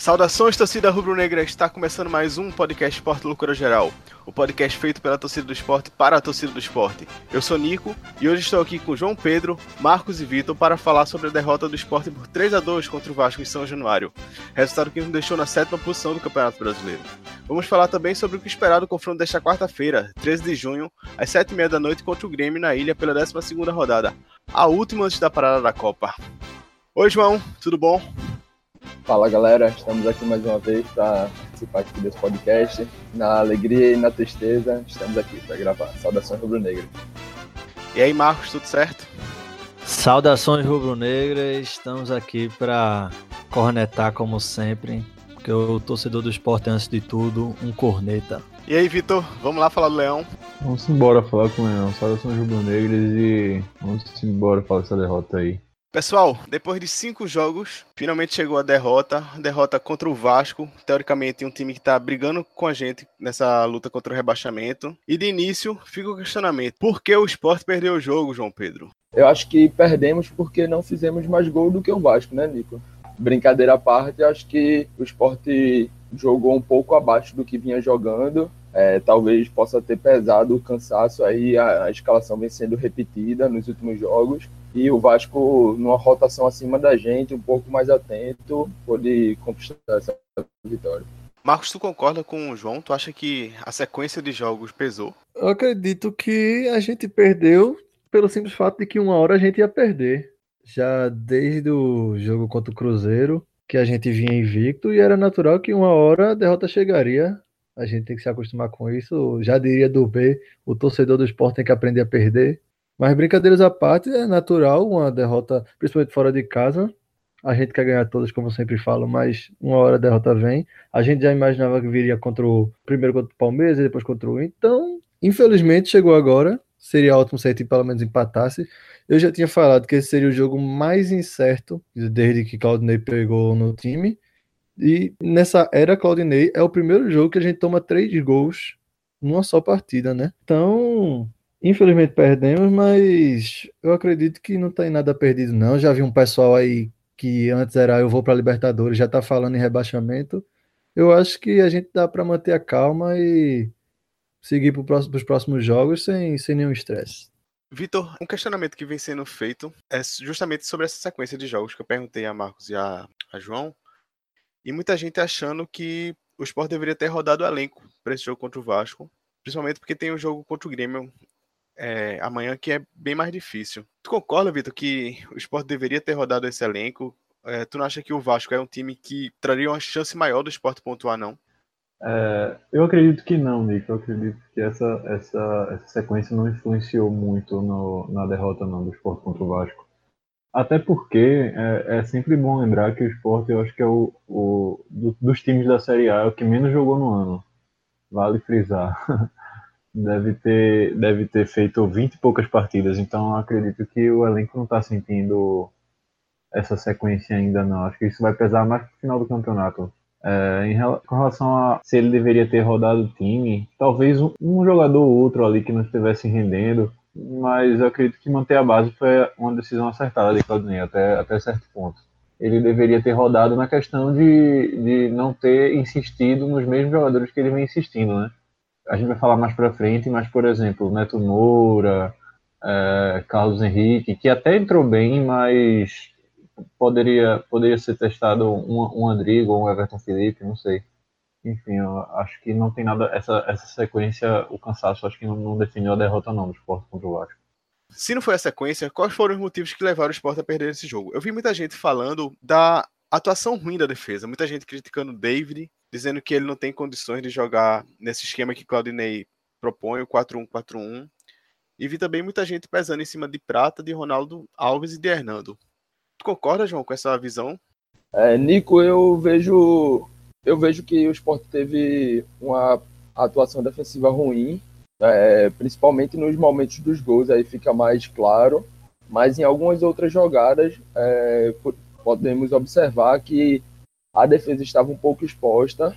Saudações, torcida rubro-negra! Está começando mais um podcast Esporte Loucura Geral, o podcast feito pela torcida do esporte para a torcida do esporte. Eu sou Nico e hoje estou aqui com João Pedro, Marcos e Vitor para falar sobre a derrota do esporte por 3 a 2 contra o Vasco em São Januário, resultado que nos deixou na sétima posição do Campeonato Brasileiro. Vamos falar também sobre o que esperar do confronto desta quarta-feira, 13 de junho, às 7h30 da noite contra o Grêmio na ilha pela 12 rodada, a última antes da parada da Copa. Oi, João, tudo bom? Fala galera, estamos aqui mais uma vez para participar aqui desse podcast. Na alegria e na tristeza, estamos aqui para gravar. Saudações rubro-negras. E aí, Marcos, tudo certo? Saudações rubro-negras, estamos aqui para cornetar como sempre, porque o torcedor do esporte, antes de tudo, um corneta. E aí, Vitor, vamos lá falar do Leão? Vamos embora falar com o Leão. Saudações rubro-negras e vamos embora falar dessa derrota aí. Pessoal, depois de cinco jogos, finalmente chegou a derrota. Derrota contra o Vasco. Teoricamente, um time que está brigando com a gente nessa luta contra o rebaixamento. E de início, fica o questionamento: por que o esporte perdeu o jogo, João Pedro? Eu acho que perdemos porque não fizemos mais gol do que o Vasco, né, Nico? Brincadeira à parte, acho que o esporte jogou um pouco abaixo do que vinha jogando. É, talvez possa ter pesado o cansaço aí, a, a escalação vem sendo repetida nos últimos jogos e o Vasco, numa rotação acima da gente, um pouco mais atento, pôde conquistar essa vitória. Marcos, tu concorda com o João? Tu acha que a sequência de jogos pesou? Eu acredito que a gente perdeu pelo simples fato de que uma hora a gente ia perder. Já desde o jogo contra o Cruzeiro, que a gente vinha invicto, e era natural que uma hora a derrota chegaria. A gente tem que se acostumar com isso. Já diria do B, o torcedor do esporte tem que aprender a perder. Mas brincadeiras à parte, é natural uma derrota, principalmente fora de casa. A gente quer ganhar todas, como eu sempre falo, mas uma hora a derrota vem. A gente já imaginava que viria contra o primeiro contra o Palmeiras e depois contra o Então, infelizmente, chegou agora. Seria ótimo se a gente pelo menos empatasse. Eu já tinha falado que esse seria o jogo mais incerto desde que Claudinei pegou no time. E nessa era Claudinei é o primeiro jogo que a gente toma três gols numa só partida, né? Então, Infelizmente perdemos, mas eu acredito que não tem nada perdido, não. Já vi um pessoal aí que antes era eu vou para Libertadores, já está falando em rebaixamento. Eu acho que a gente dá para manter a calma e seguir para os próximos jogos sem, sem nenhum estresse. Vitor, um questionamento que vem sendo feito é justamente sobre essa sequência de jogos que eu perguntei a Marcos e a, a João. E muita gente achando que o Sport deveria ter rodado o elenco para esse jogo contra o Vasco, principalmente porque tem um jogo contra o Grêmio é, amanhã que é bem mais difícil. Tu concorda, Vitor, que o esporte deveria ter rodado esse elenco? É, tu não acha que o Vasco é um time que traria uma chance maior do esporte pontuar, não? É, eu acredito que não, Nico. Eu acredito que essa, essa, essa sequência não influenciou muito no, na derrota não, do esporte contra o Vasco. Até porque é, é, sempre bom lembrar que o esporte, eu acho que é o, o do, dos times da Série A, é o que menos jogou no ano. Vale frisar. deve ter, deve ter feito 20 e poucas partidas, então acredito que o elenco não está sentindo essa sequência ainda não. Acho que isso vai pesar mais no final do campeonato. É, em, com relação a se ele deveria ter rodado o time, talvez um, um, jogador ou outro ali que não estivesse rendendo, mas eu acredito que manter a base foi uma decisão acertada de Claudinei até, até certo ponto. Ele deveria ter rodado na questão de, de não ter insistido nos mesmos jogadores que ele vem insistindo, né? A gente vai falar mais para frente, mas, por exemplo, Neto Moura, é, Carlos Henrique, que até entrou bem, mas poderia, poderia ser testado um, um Andrigo ou um Everton Felipe, não sei. Enfim, acho que não tem nada. Essa, essa sequência, o cansaço, acho que não, não definiu a derrota, não, do esporte contra o Vasco. Se não foi a sequência, quais foram os motivos que levaram o esporte a perder esse jogo? Eu vi muita gente falando da atuação ruim da defesa, muita gente criticando o David, dizendo que ele não tem condições de jogar nesse esquema que Claudinei propõe, o 4-1-4-1. E vi também muita gente pesando em cima de Prata, de Ronaldo Alves e de Hernando. Tu concorda, João, com essa visão? É, Nico, eu vejo eu vejo que o Sport teve uma atuação defensiva ruim, é, principalmente nos momentos dos gols, aí fica mais claro. Mas em algumas outras jogadas, é, podemos observar que a defesa estava um pouco exposta.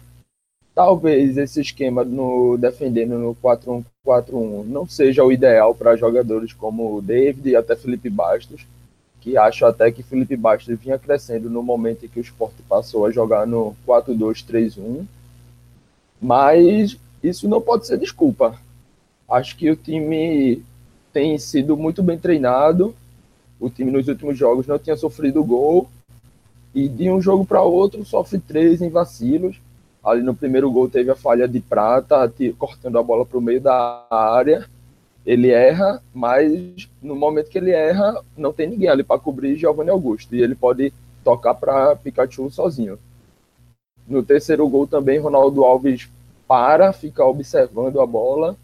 Talvez esse esquema no defendendo no 4-1-4-1 não seja o ideal para jogadores como o David e até Felipe Bastos, que acho até que Felipe Bastos vinha crescendo no momento em que o esporte passou a jogar no 4-2-3-1, mas isso não pode ser desculpa. Acho que o time tem sido muito bem treinado, o time nos últimos jogos não tinha sofrido gol, e de um jogo para outro sofre três em vacilos. Ali no primeiro gol teve a falha de prata, cortando a bola para o meio da área ele erra, mas no momento que ele erra, não tem ninguém ali para cobrir Giovanni Augusto. E ele pode tocar para Pikachu sozinho. No terceiro gol também, Ronaldo Alves para, fica observando a bola.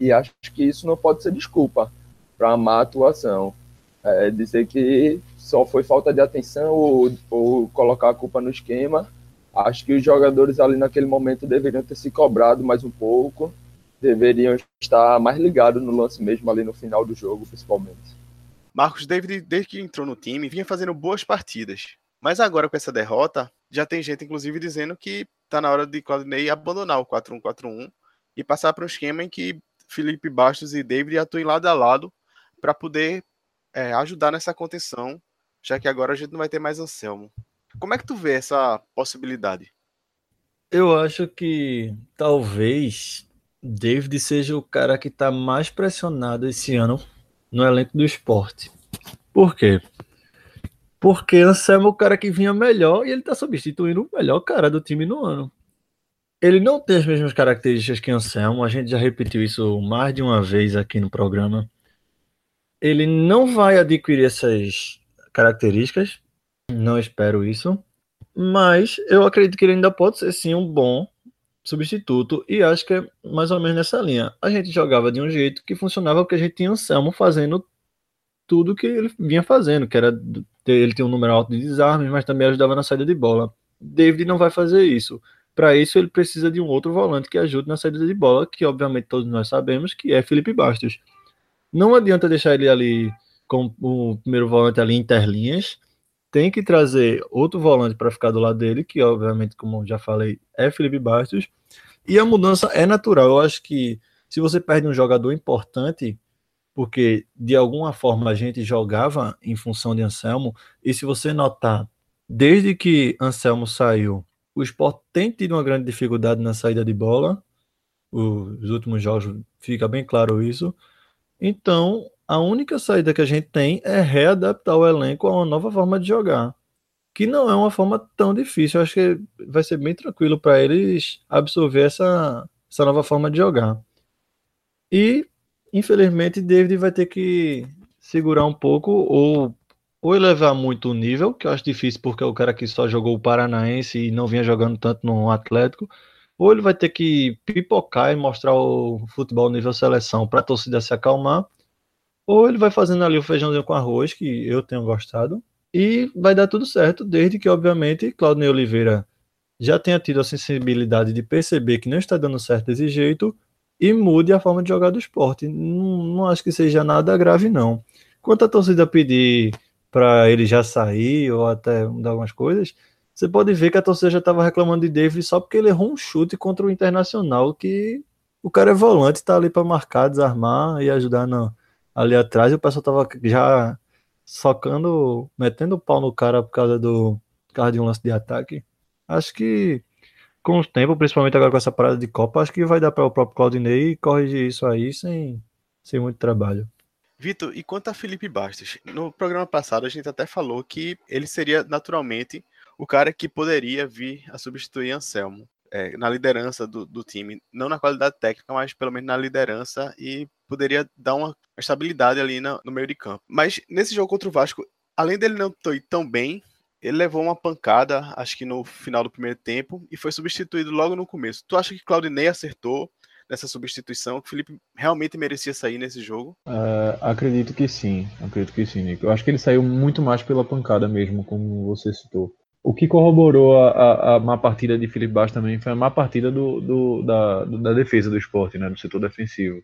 E acho que isso não pode ser desculpa para má atuação. É dizer que só foi falta de atenção ou, ou colocar a culpa no esquema. Acho que os jogadores ali naquele momento deveriam ter se cobrado mais um pouco deveriam estar mais ligados no lance mesmo ali no final do jogo, principalmente. Marcos David, desde que entrou no time, vinha fazendo boas partidas. Mas agora com essa derrota, já tem gente inclusive dizendo que tá na hora de Claudinei abandonar o 4-1-4-1 e passar para um esquema em que Felipe Bastos e David atuem lado a lado para poder é, ajudar nessa contenção, já que agora a gente não vai ter mais Anselmo. Como é que tu vê essa possibilidade? Eu acho que talvez David seja o cara que está mais pressionado esse ano no elenco do esporte. Por quê? Porque Anselmo é o cara que vinha melhor e ele está substituindo o melhor cara do time no ano. Ele não tem as mesmas características que Anselmo, a gente já repetiu isso mais de uma vez aqui no programa. Ele não vai adquirir essas características, não espero isso, mas eu acredito que ele ainda pode ser sim um bom substituto, e acho que é mais ou menos nessa linha. A gente jogava de um jeito que funcionava porque a gente tinha o Selmo fazendo tudo que ele vinha fazendo, que era ele tem um número alto de desarmes, mas também ajudava na saída de bola. David não vai fazer isso. Para isso, ele precisa de um outro volante que ajude na saída de bola, que obviamente todos nós sabemos que é Felipe Bastos. Não adianta deixar ele ali com o primeiro volante ali interlinhas, tem que trazer outro volante para ficar do lado dele, que obviamente, como já falei, é Felipe Bastos. E a mudança é natural. Eu acho que se você perde um jogador importante, porque de alguma forma a gente jogava em função de Anselmo, e se você notar, desde que Anselmo saiu, o Sport tem tido uma grande dificuldade na saída de bola. Os últimos jogos fica bem claro isso. Então, a única saída que a gente tem é readaptar o elenco a uma nova forma de jogar. Que não é uma forma tão difícil. Eu acho que vai ser bem tranquilo para eles absorver essa, essa nova forma de jogar. E, infelizmente, David vai ter que segurar um pouco ou, ou elevar muito o nível, que eu acho difícil porque é o cara que só jogou o Paranaense e não vinha jogando tanto no Atlético. Ou ele vai ter que pipocar e mostrar o futebol nível seleção para a torcida se acalmar ou ele vai fazendo ali o feijãozinho com arroz, que eu tenho gostado, e vai dar tudo certo, desde que, obviamente, Claudinei Oliveira já tenha tido a sensibilidade de perceber que não está dando certo desse jeito e mude a forma de jogar do esporte. Não, não acho que seja nada grave, não. Quanto a torcida pedir para ele já sair ou até mudar algumas coisas, você pode ver que a torcida já estava reclamando de David só porque ele errou um chute contra o Internacional, que o cara é volante, está ali para marcar, desarmar e ajudar na, ali atrás e o pessoal tava já socando, metendo o pau no cara por causa do por causa de um lance de ataque. Acho que com o tempo, principalmente agora com essa parada de Copa, acho que vai dar para o próprio Claudinei corrigir isso aí sem, sem muito trabalho. Vitor, e quanto a Felipe Bastos? No programa passado a gente até falou que ele seria naturalmente o cara que poderia vir a substituir Anselmo é, na liderança do, do, time, não na qualidade técnica, mas pelo menos na liderança e poderia dar uma estabilidade ali no, no meio de campo. Mas nesse jogo contra o Vasco, além dele não ir tão bem, ele levou uma pancada, acho que no final do primeiro tempo, e foi substituído logo no começo. Tu acha que Claudinei acertou nessa substituição? Que o Felipe realmente merecia sair nesse jogo? Uh, acredito que sim, acredito que sim, Nico. Eu acho que ele saiu muito mais pela pancada mesmo, como você citou. O que corroborou a, a, a, má partida de Felipe Bastos também foi a má partida do, do, da, do, da, defesa do esporte, né, do setor defensivo.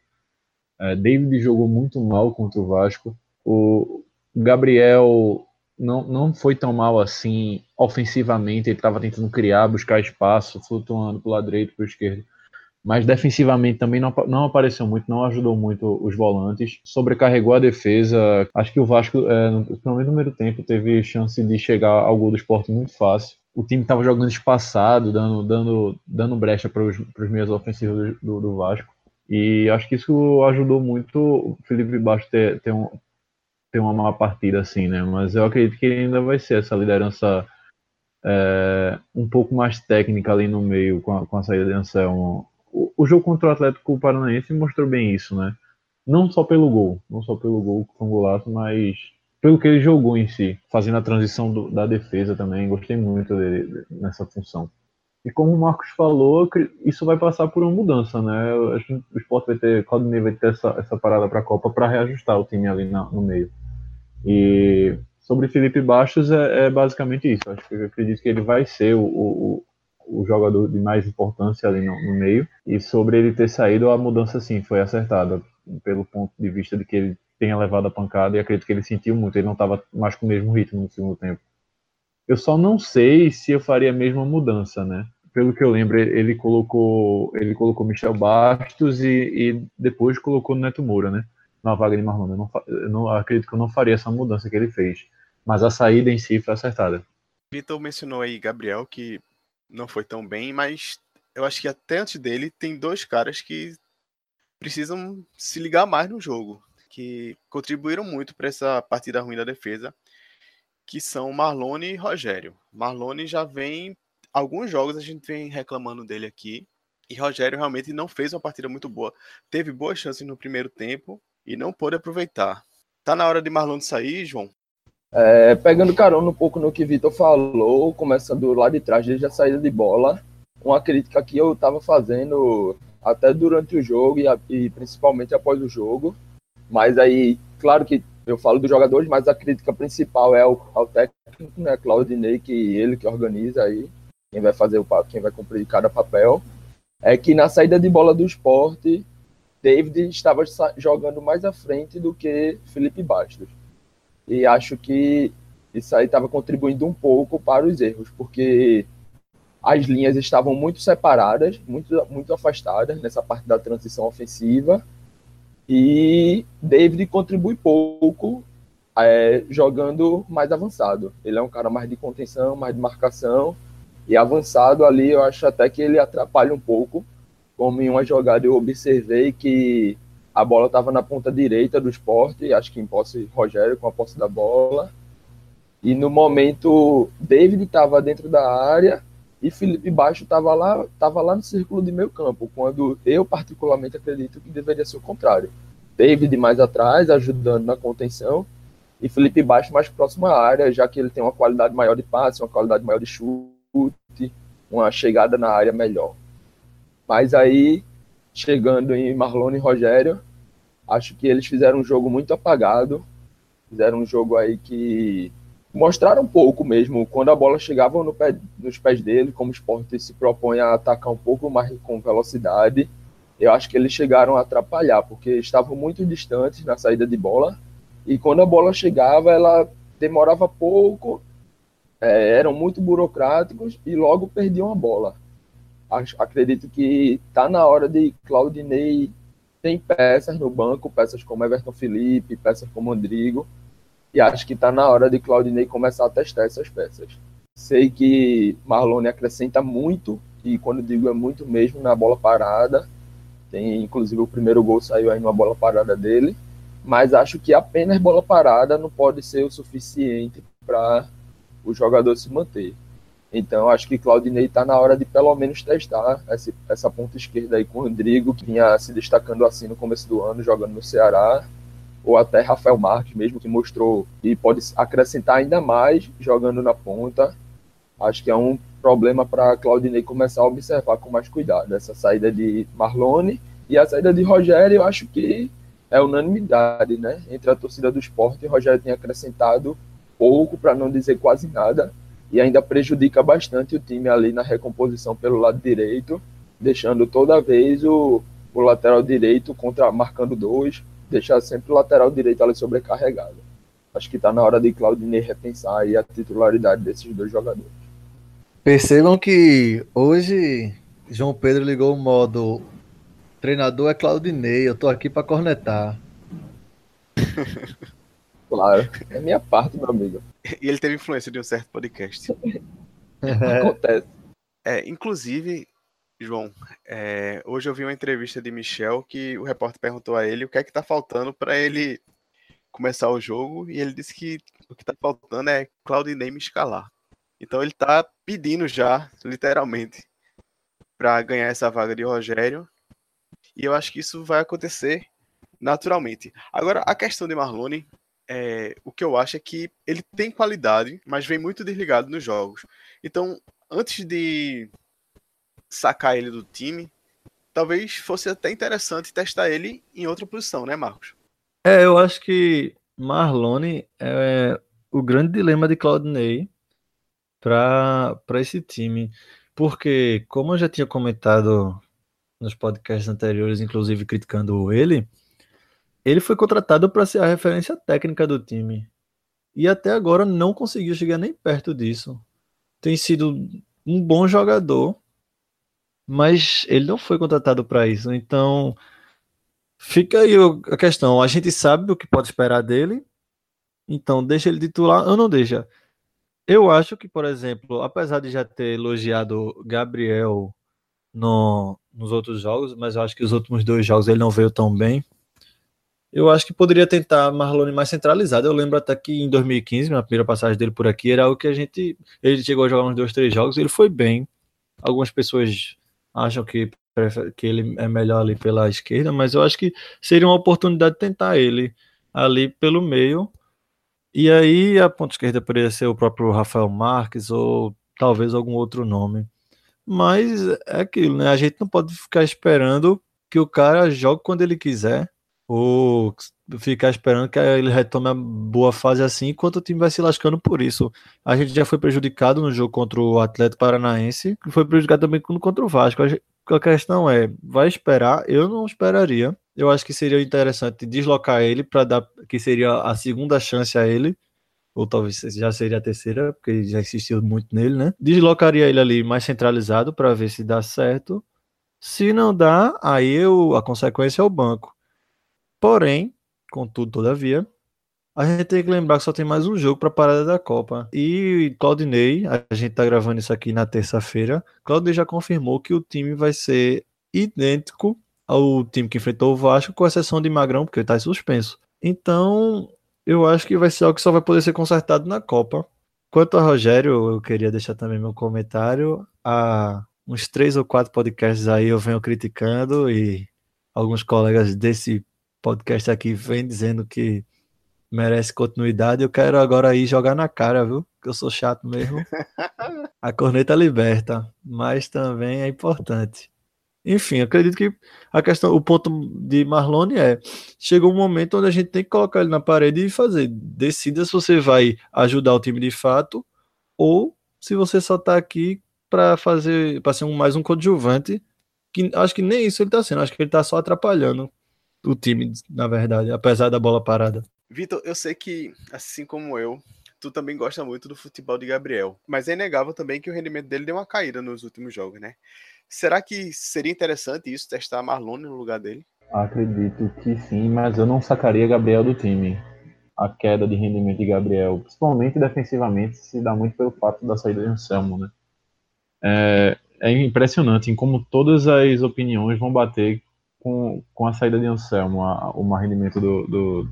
É, David jogou muito mal contra o Vasco. O Gabriel não, não foi tão mal assim ofensivamente. Ele estava tentando criar, buscar espaço, flutuando para o lado direito, para o esquerdo. mas defensivamente também não, não apareceu muito, não ajudou muito os volantes, sobrecarregou a defesa. Acho que o Vasco, é, no, pelo menos no primeiro tempo, teve chance de chegar ao gol do esporte muito fácil. O time estava jogando espaçado, dando, dando, dando brecha para os meios ofensivos do, do, Vasco. E acho que isso ajudou muito o Felipe Baixo ter, ter, um, ter uma má partida assim, né? Mas eu acredito que ainda vai ser essa liderança é, um pouco mais técnica ali no meio com a, com a saída de Anselmo o, o jogo contra o Atlético Paranaense mostrou bem isso, né? Não só pelo gol, não só pelo gol foi um golaço, mas pelo que ele jogou em si, fazendo a transição do, da defesa também, gostei muito dele nessa função. E como o Marcos falou, isso vai passar por uma mudança, né? Acho que o Sport vai ter, Claudinei vai ter essa, essa parada para a Copa para reajustar o time ali na, no meio. E sobre Felipe Bastos é, é, basicamente isso. Acho que eu acredito que ele vai ser o, o, o jogador de mais importância ali no, no, meio. E sobre ele ter saído, a mudança sim foi acertada, pelo ponto de vista de que ele tenha levado a pancada e acredito que ele sentiu muito, ele não estava mais com o mesmo ritmo no segundo tempo. Eu só não sei se eu faria a mesma mudança, né? Pelo que eu lembro, ele colocou ele colocou Michel Bastos e, e depois colocou Neto Moura, né? Na vaga de Marlon. Eu não, eu não acredito que eu não faria essa mudança que ele fez. Mas a saída em si foi acertada. Vitor mencionou aí Gabriel que não foi tão bem, mas eu acho que até antes dele tem dois caras que precisam se ligar mais no jogo, que contribuíram muito para essa partida ruim da defesa, que são Marlone e Rogério. Marlone já vem alguns jogos a gente vem reclamando dele aqui, e Rogério realmente não fez uma partida muito boa. Teve boas chances no primeiro tempo e não pôde aproveitar. Tá na hora de Marlone sair, João? É, pegando carona um pouco no que Vitor falou, começando lá de trás, desde a saída de bola, uma crítica que eu estava fazendo até durante o jogo e, e, principalmente após o jogo. Mas aí, claro que eu falo dos jogadores, mas a crítica principal é ao, ao técnico, né, Claudinei, que ele que organiza aí, quem vai fazer o quem vai cumprir cada papel. É que na saída de bola do esporte, David estava jogando mais à frente do que Felipe Bastos. E acho que isso aí estava contribuindo um pouco para os erros, porque as linhas estavam muito separadas, muito, muito afastadas nessa parte da transição ofensiva. E David contribui pouco é, jogando mais avançado. Ele é um cara mais de contenção, mais de marcação. E avançado ali, eu acho até que ele atrapalha um pouco. Como em uma jogada eu observei que a bola estava na ponta direita do esporte, acho que em posse Rogério com a posse da bola. E no momento, David estava dentro da área e Felipe Baixo estava lá, tava lá no círculo de meio campo, quando eu particularmente acredito que deveria ser o contrário. David mais atrás, ajudando na contenção, e Felipe Baixo mais próximo à área, já que ele tem uma qualidade maior de passe, uma qualidade maior de chute, uma chegada na área melhor. Mas aí chegando em Marlon e Rogério. Acho que eles fizeram um jogo muito apagado. Fizeram um jogo aí que mostraram um pouco mesmo. Quando a bola chegava no pé, nos pés dele, como o esporte se propõe a atacar um pouco mais com velocidade, eu acho que eles chegaram a atrapalhar, porque estavam muito distantes na saída de bola. E quando a bola chegava, ela demorava pouco, é, eram muito burocráticos e logo perdiam a bola acredito que está na hora de Claudinei tem peças no banco, peças como Everton Felipe, peças como Rodrigo, e acho que está na hora de Claudinei começar a testar essas peças. Sei que Marlone acrescenta muito, e quando digo é muito mesmo, na bola parada. Tem, inclusive, o primeiro gol saiu aí numa bola parada dele. Mas acho que apenas bola parada não pode ser o suficiente para o jogador se manter. Então, acho que Claudinei está na hora de pelo menos testar essa, essa ponta esquerda aí com o Rodrigo, que vinha se destacando assim no começo do ano, jogando no Ceará, ou até Rafael Marques mesmo, que mostrou e pode acrescentar ainda mais jogando na ponta. Acho que é um problema para Claudinei começar a observar com mais cuidado essa saída de Marlone e a saída de Rogério, eu acho que é unanimidade, né? Entre a torcida do esporte, Rogério tem acrescentado pouco, para não dizer quase nada, e ainda prejudica bastante o time ali na recomposição pelo lado direito, deixando toda vez o, o lateral direito contra marcando dois, deixar sempre o lateral direito ali sobrecarregado. Acho que está na hora de Claudinei repensar aí a titularidade desses dois jogadores. Percebam que hoje João Pedro ligou o modo treinador é Claudinei, eu tô aqui para cornetar. Claro, é minha parte, meu amigo. E ele teve influência de um certo podcast. Acontece. É, inclusive, João, é, hoje eu vi uma entrevista de Michel que o repórter perguntou a ele o que é que tá faltando para ele começar o jogo e ele disse que o que tá faltando é Claudinei me escalar. Então ele tá pedindo já, literalmente, para ganhar essa vaga de Rogério. E eu acho que isso vai acontecer naturalmente. Agora, a questão de Marlone, é, o que eu acho é que ele tem qualidade, mas vem muito desligado nos jogos. Então, antes de sacar ele do time, talvez fosse até interessante testar ele em outra posição, né, Marcos? É, eu acho que Marlone é o grande dilema de Claudinei para esse time. Porque, como eu já tinha comentado nos podcasts anteriores, inclusive criticando ele, ele foi contratado para ser a referência técnica do time. E até agora não conseguiu chegar nem perto disso. Tem sido um bom jogador, mas ele não foi contratado para isso. Então, fica aí a questão. A gente sabe o que pode esperar dele. Então, deixa ele titular ou não deixa. Eu acho que, por exemplo, apesar de já ter elogiado Gabriel no, nos outros jogos, mas eu acho que os últimos dois jogos ele não veio tão bem. Eu acho que poderia tentar Marlone mais centralizado. Eu lembro até que em 2015, na primeira passagem dele por aqui, era o que a gente. Ele chegou a jogar uns dois, três jogos, ele foi bem. Algumas pessoas acham que, que ele é melhor ali pela esquerda, mas eu acho que seria uma oportunidade de tentar ele ali pelo meio. E aí a ponta esquerda poderia ser o próprio Rafael Marques ou talvez algum outro nome. Mas é aquilo, né? A gente não pode ficar esperando que o cara jogue quando ele quiser ou ficar esperando que ele retome a boa fase assim, enquanto o time vai se lascando por isso. A gente já foi prejudicado no jogo contra o Atlético Paranaense, e foi prejudicado também contra o Vasco. A questão é, vai esperar? Eu não esperaria. Eu acho que seria interessante deslocar ele para dar que seria a segunda chance a ele, ou talvez já seria a terceira, porque já insistiu muito nele, né? Deslocaria ele ali mais centralizado para ver se dá certo. Se não dá, aí eu, a consequência é o banco. Porém, contudo, todavia, a gente tem que lembrar que só tem mais um jogo para a parada da Copa. E Claudinei, a gente tá gravando isso aqui na terça-feira, Claudinei já confirmou que o time vai ser idêntico ao time que enfrentou o Vasco, com exceção de Magrão, porque ele tá suspenso. Então, eu acho que vai ser algo que só vai poder ser consertado na Copa. Quanto a Rogério, eu queria deixar também meu comentário. Há uns três ou quatro podcasts aí eu venho criticando e alguns colegas desse podcast aqui vem dizendo que merece continuidade. Eu quero agora ir jogar na cara, viu? Que eu sou chato mesmo. A corneta liberta, mas também é importante. Enfim, acredito que a questão, o ponto de Marlone é: chegou um momento onde a gente tem que colocar ele na parede e fazer. Decida se você vai ajudar o time de fato ou se você só está aqui para fazer, para ser um, mais um coadjuvante. Que acho que nem isso ele está sendo, acho que ele está só atrapalhando o time, na verdade, apesar da bola parada. Vitor, eu sei que, assim como eu, tu também gosta muito do futebol de Gabriel, mas é inegável também que o rendimento dele deu uma caída nos últimos jogos, né? Será que seria interessante isso, testar Marlone no lugar dele? Acredito que sim, mas eu não sacaria Gabriel do time. A queda de rendimento de Gabriel, principalmente defensivamente, se dá muito pelo fato da saída de Anselmo, né? É, é impressionante em como todas as opiniões vão bater com, com a saída de Anselmo, a, o mau rendimento do, do,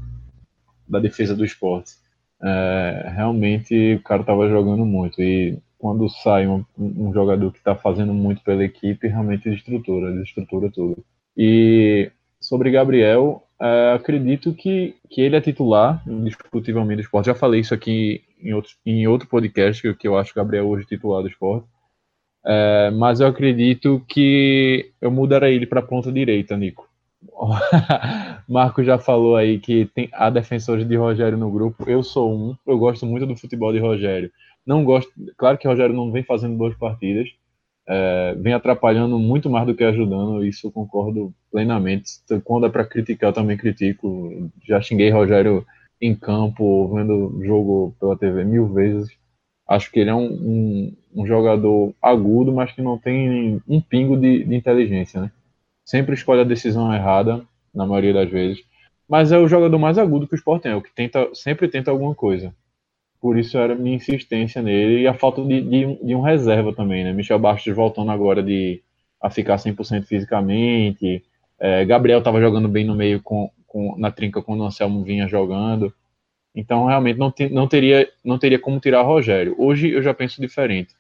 da defesa do esporte. É, realmente o cara estava jogando muito e quando sai um, um jogador que está fazendo muito pela equipe, realmente desestrutura, desestrutura tudo. E sobre Gabriel, é, acredito que, que ele é titular, indiscutivelmente, do esporte. Já falei isso aqui em outro, em outro podcast, que, eu acho Gabriel hoje titular do esporte. É, mas eu acredito que eu mudaria ele para ponta direita, Nico. Marco já falou aí que tem, há defensores de Rogério no grupo. Eu sou um. Eu gosto muito do futebol de Rogério. Não gosto. Claro que Rogério não vem fazendo boas partidas. É, vem atrapalhando muito mais do que ajudando. Isso eu concordo plenamente. Quando é para criticar, eu também critico. Já xinguei Rogério em campo, vendo jogo pela TV mil vezes. Acho que ele é um, um, um jogador agudo, mas que não tem um pingo de, de, inteligência, né? Sempre escolhe a decisão errada, na maioria das vezes. Mas é o jogador mais agudo que o Sport tem, é o que tenta, sempre tenta alguma coisa. Por isso era minha insistência nele e a falta de, de, de um reserva também, né? Michel Bastos voltando agora de a ficar 100% fisicamente. É, Gabriel estava jogando bem no meio com, com, na trinca quando o Anselmo vinha jogando. Então, realmente, não, te, não, teria, não teria como tirar Rogério. Hoje eu já penso diferente.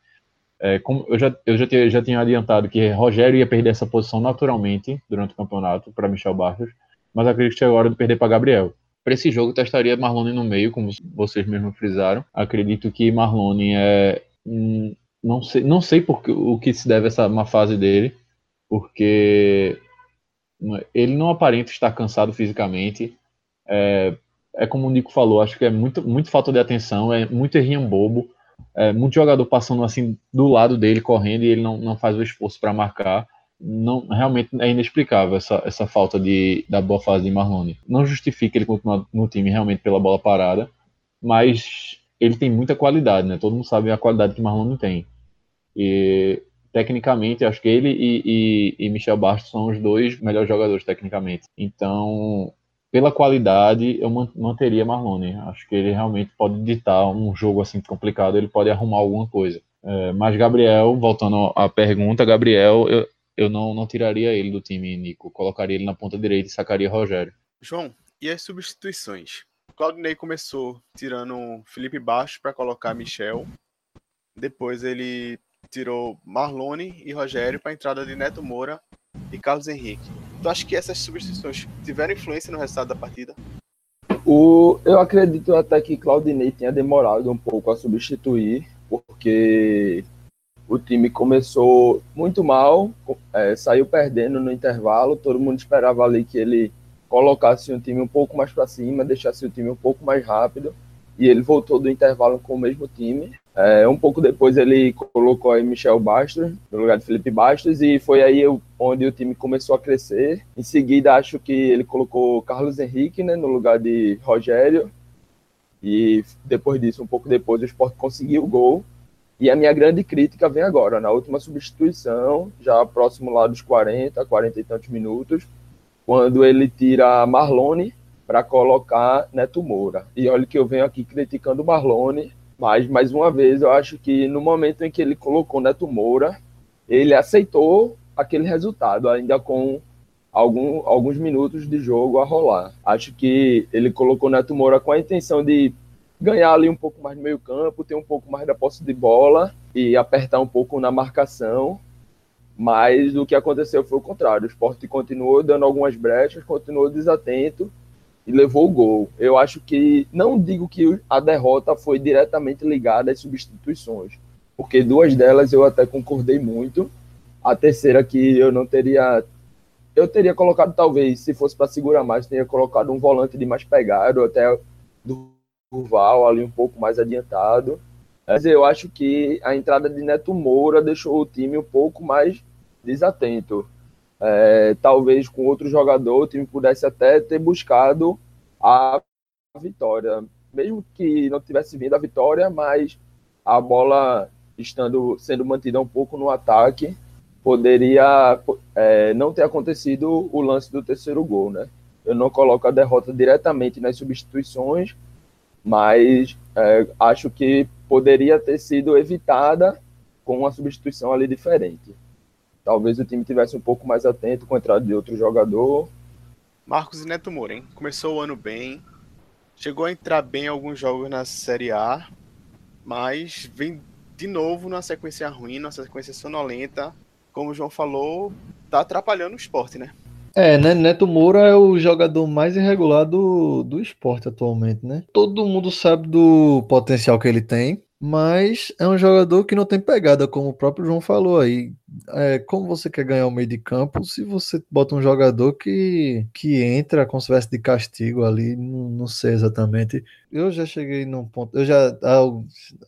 É, eu já, eu já, tinha, já tinha adiantado que Rogério ia perder essa posição naturalmente durante o campeonato para Michel Bastos, mas acredito que a hora de perder para Gabriel. Para esse jogo, testaria Marlone no meio, como vocês mesmos frisaram. Acredito que Marlone é. Hum, não sei, não sei porque, o que se deve a essa má fase dele, porque ele não aparenta estar cansado fisicamente. É, é como o Nico falou, acho que é muito, muito falta de atenção, é muito errinho bobo, é muito jogador passando assim do lado dele, correndo, e ele não, não faz o esforço para marcar não realmente é inexplicável essa, essa falta de, da boa fase de Marlone. Não justifica ele continuar no time realmente pela bola parada, mas ele tem muita qualidade, né? Todo mundo sabe a qualidade que Marlone tem. E tecnicamente, acho que ele e, e, e Michel Bastos são os dois melhores jogadores tecnicamente. Então, pela qualidade, eu manteria Marlone. Acho que ele realmente pode ditar um jogo assim complicado, ele pode arrumar alguma coisa. É, mas Gabriel, voltando à pergunta, Gabriel, eu, eu não, não tiraria ele do time, Nico. Colocaria ele na ponta direita e sacaria Rogério. João, e as substituições? Claudinei começou tirando Felipe Baixo para colocar Michel. Depois ele tirou Marlone e Rogério para entrada de Neto Moura e Carlos Henrique. Tu acha que essas substituições tiveram influência no resultado da partida? O, eu acredito até que Claudinei tenha demorado um pouco a substituir, porque o time começou muito mal, é, saiu perdendo no intervalo, todo mundo esperava ali que ele colocasse o time um pouco mais para cima, deixasse o time um pouco mais rápido, e ele voltou do intervalo com o mesmo time. É, um pouco depois ele colocou aí Michel Bastos no lugar de Felipe Bastos e foi aí onde o time começou a crescer. Em seguida acho que ele colocou Carlos Henrique né, no lugar de Rogério e depois disso, um pouco depois, o Sport conseguiu o gol e a minha grande crítica vem agora, na última substituição, já próximo lá dos 40, 40 e tantos minutos, quando ele tira Marlone para colocar Neto Moura. E olha que eu venho aqui criticando o Marlone, mas mais uma vez eu acho que no momento em que ele colocou Neto Moura, ele aceitou aquele resultado, ainda com algum, alguns minutos de jogo a rolar. Acho que ele colocou Neto Moura com a intenção de ganhar ali um pouco mais no meio campo, ter um pouco mais da posse de bola e apertar um pouco na marcação. Mas o que aconteceu foi o contrário. O esporte continuou dando algumas brechas, continuou desatento e levou o gol. Eu acho que, não digo que a derrota foi diretamente ligada às substituições, porque duas delas eu até concordei muito. A terceira que eu não teria. Eu teria colocado, talvez, se fosse para segurar mais, teria colocado um volante de mais pegado, até do Durval ali um pouco mais adiantado. Mas eu acho que a entrada de Neto Moura deixou o time um pouco mais desatento. É, talvez com outro jogador o time pudesse até ter buscado a vitória. Mesmo que não tivesse vindo a vitória, mas a bola estando sendo mantida um pouco no ataque, poderia é, não ter acontecido o lance do terceiro gol, né? Eu não coloco a derrota diretamente nas substituições, mas é, acho que poderia ter sido evitada com uma substituição ali diferente. Talvez o time tivesse um pouco mais atento com a entrada de outro jogador. Marcos e Neto Moura, hein? Começou o ano bem, chegou a entrar bem em alguns jogos na Série A, mas vem de novo numa sequência ruim, numa sequência sonolenta. Como o João falou, tá atrapalhando o esporte, né? É, né? Neto Moura é o jogador mais irregular do, do esporte atualmente, né? Todo mundo sabe do potencial que ele tem, mas é um jogador que não tem pegada, como o próprio João falou aí. É, como você quer ganhar o meio de campo se você bota um jogador que, que entra com espécie de castigo ali, não, não sei exatamente. Eu já cheguei num ponto, eu já há,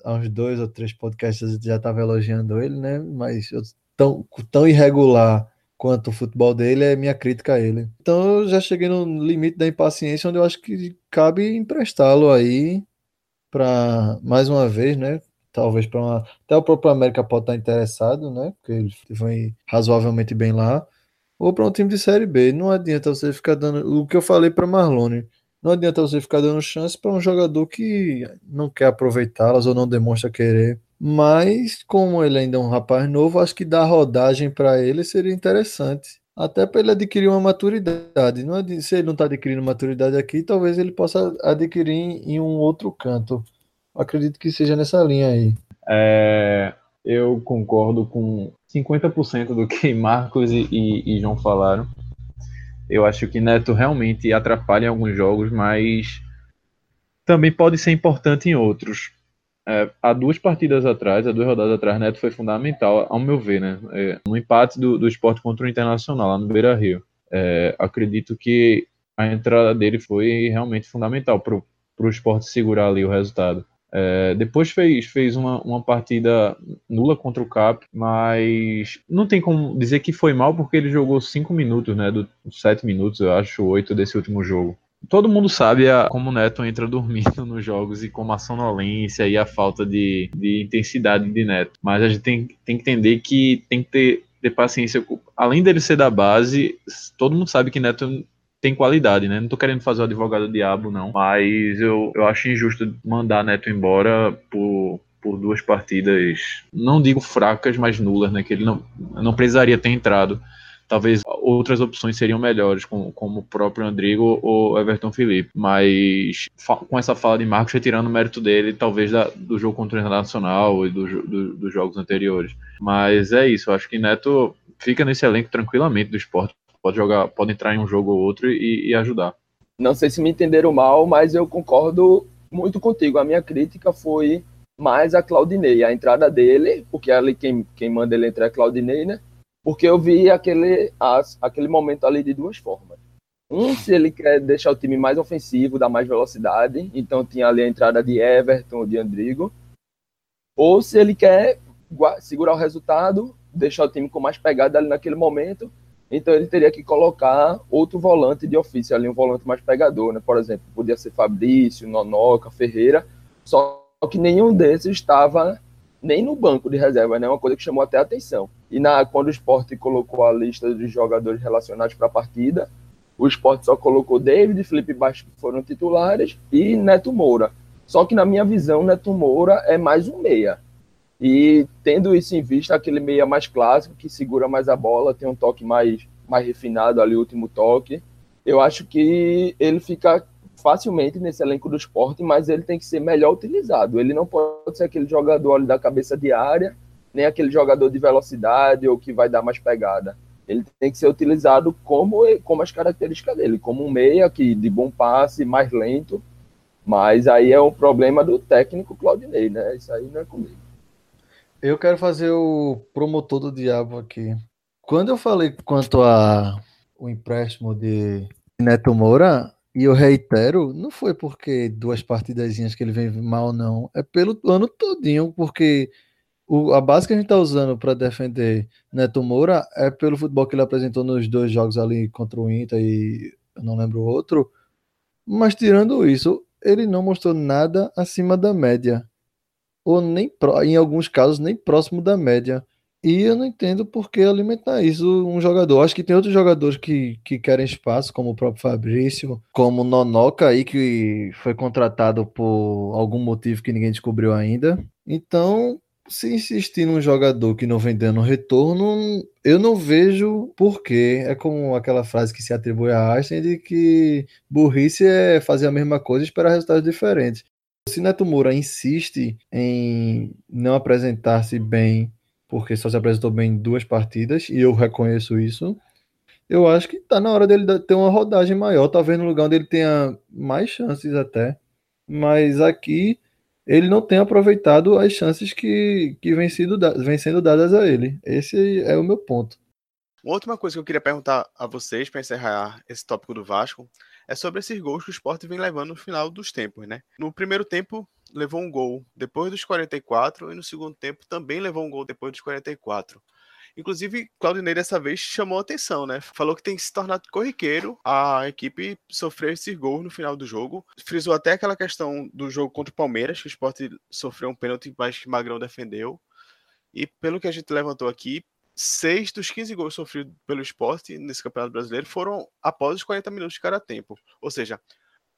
há uns dois ou três podcasts já estava elogiando ele, né? Mas eu, tão, tão irregular quanto o futebol dele é minha crítica a ele. Então eu já cheguei no limite da impaciência onde eu acho que cabe emprestá-lo aí para mais uma vez, né, talvez para uma. Até o próprio América pode estar interessado, né? Porque ele foi razoavelmente bem lá. Ou para um time de Série B. Não adianta você ficar dando. O que eu falei para Marlone. Não adianta você ficar dando chance para um jogador que não quer aproveitá-las ou não demonstra querer. Mas, como ele ainda é um rapaz novo, acho que dar rodagem para ele seria interessante. Até para ele adquirir uma maturidade. Não, se ele não está adquirindo maturidade aqui, talvez ele possa adquirir em um outro canto. Acredito que seja nessa linha aí. É, eu concordo com 50% do que Marcos e, e, e João falaram. Eu acho que Neto realmente atrapalha em alguns jogos, mas também pode ser importante em outros. É, há duas partidas atrás, há duas rodadas atrás, Neto foi fundamental, ao meu ver, né? É, no empate do, do esporte contra o Internacional, lá no Beira Rio. É, acredito que a entrada dele foi realmente fundamental para o esporte segurar ali o resultado. É, depois fez, fez uma, uma partida nula contra o Cap, mas não tem como dizer que foi mal porque ele jogou cinco minutos, né? Dos sete minutos, eu acho, oito desse último jogo. Todo mundo sabe a, como o Neto entra dormindo nos jogos e como a sonolência e a falta de, de intensidade de Neto. Mas a gente tem, tem que entender que tem que ter, ter paciência. Além dele ser da base, todo mundo sabe que Neto tem qualidade, né? Não tô querendo fazer o advogado diabo, não. Mas eu, eu acho injusto mandar Neto embora por, por duas partidas, não digo fracas, mas nulas, né? Que ele não, não precisaria ter entrado. Talvez outras opções seriam melhores, como, como o próprio Andrigo ou Everton Felipe. Mas com essa fala de Marcos, retirando o mérito dele, talvez da, do jogo contra o Internacional e do, do, dos jogos anteriores. Mas é isso, eu acho que Neto fica nesse elenco tranquilamente do esporte pode jogar, pode entrar em um jogo ou outro e, e ajudar. Não sei se me entenderam mal, mas eu concordo muito contigo. A minha crítica foi mais a Claudinei, a entrada dele, porque ali quem, quem manda ele entrar é Claudinei, né? Porque eu vi aquele, as, aquele momento ali de duas formas. Um, se ele quer deixar o time mais ofensivo, dar mais velocidade, então tinha ali a entrada de Everton, de Andrigo. Ou se ele quer segurar o resultado, deixar o time com mais pegada ali naquele momento então ele teria que colocar outro volante de ofício ali, um volante mais pegador, né? Por exemplo, podia ser Fabrício, Nonoca, Ferreira, só que nenhum desses estava nem no banco de reserva, né? Uma coisa que chamou até a atenção. E na, quando o esporte colocou a lista de jogadores relacionados para a partida, o esporte só colocou David Felipe Baixo, que foram titulares, e Neto Moura. Só que na minha visão, Neto Moura é mais um meia. E tendo isso em vista, aquele meia mais clássico, que segura mais a bola, tem um toque mais, mais refinado ali, o último toque, eu acho que ele fica facilmente nesse elenco do esporte, mas ele tem que ser melhor utilizado. Ele não pode ser aquele jogador ali da cabeça de área, nem aquele jogador de velocidade ou que vai dar mais pegada. Ele tem que ser utilizado como, como as características dele, como um meia que de bom passe, mais lento. Mas aí é um problema do técnico Claudinei, né? Isso aí não é comigo. Eu quero fazer o promotor do diabo aqui. Quando eu falei quanto a o empréstimo de Neto Moura, e eu reitero, não foi porque duas partidazinhas que ele vem mal, não. É pelo ano todinho, porque o, a base que a gente está usando para defender Neto Moura é pelo futebol que ele apresentou nos dois jogos ali contra o Inter e eu não lembro o outro. Mas tirando isso, ele não mostrou nada acima da média ou nem em alguns casos nem próximo da média. E eu não entendo por que alimentar isso um jogador. Acho que tem outros jogadores que, que querem espaço, como o próprio Fabrício, como o Nonoca aí, que foi contratado por algum motivo que ninguém descobriu ainda. Então, se insistir num jogador que não vem dando retorno, eu não vejo porquê. É como aquela frase que se atribui a Einstein de que burrice é fazer a mesma coisa e esperar resultados diferentes. Se Neto Moura insiste em não apresentar-se bem, porque só se apresentou bem em duas partidas, e eu reconheço isso, eu acho que está na hora dele ter uma rodagem maior, talvez no lugar onde ele tenha mais chances até. Mas aqui ele não tem aproveitado as chances que, que vem, sido, vem sendo dadas a ele. Esse é o meu ponto. Uma última coisa que eu queria perguntar a vocês para encerrar esse tópico do Vasco é sobre esses gols que o Sport vem levando no final dos tempos, né? No primeiro tempo levou um gol depois dos 44 e no segundo tempo também levou um gol depois dos 44. Inclusive, Claudinei dessa vez chamou atenção, né? Falou que tem se tornado corriqueiro a equipe sofrer esses gols no final do jogo. Frisou até aquela questão do jogo contra o Palmeiras, que o Sport sofreu um pênalti, mas que Magrão defendeu. E pelo que a gente levantou aqui, seis dos 15 gols sofridos pelo esporte nesse Campeonato Brasileiro foram após os 40 minutos de cada tempo. Ou seja,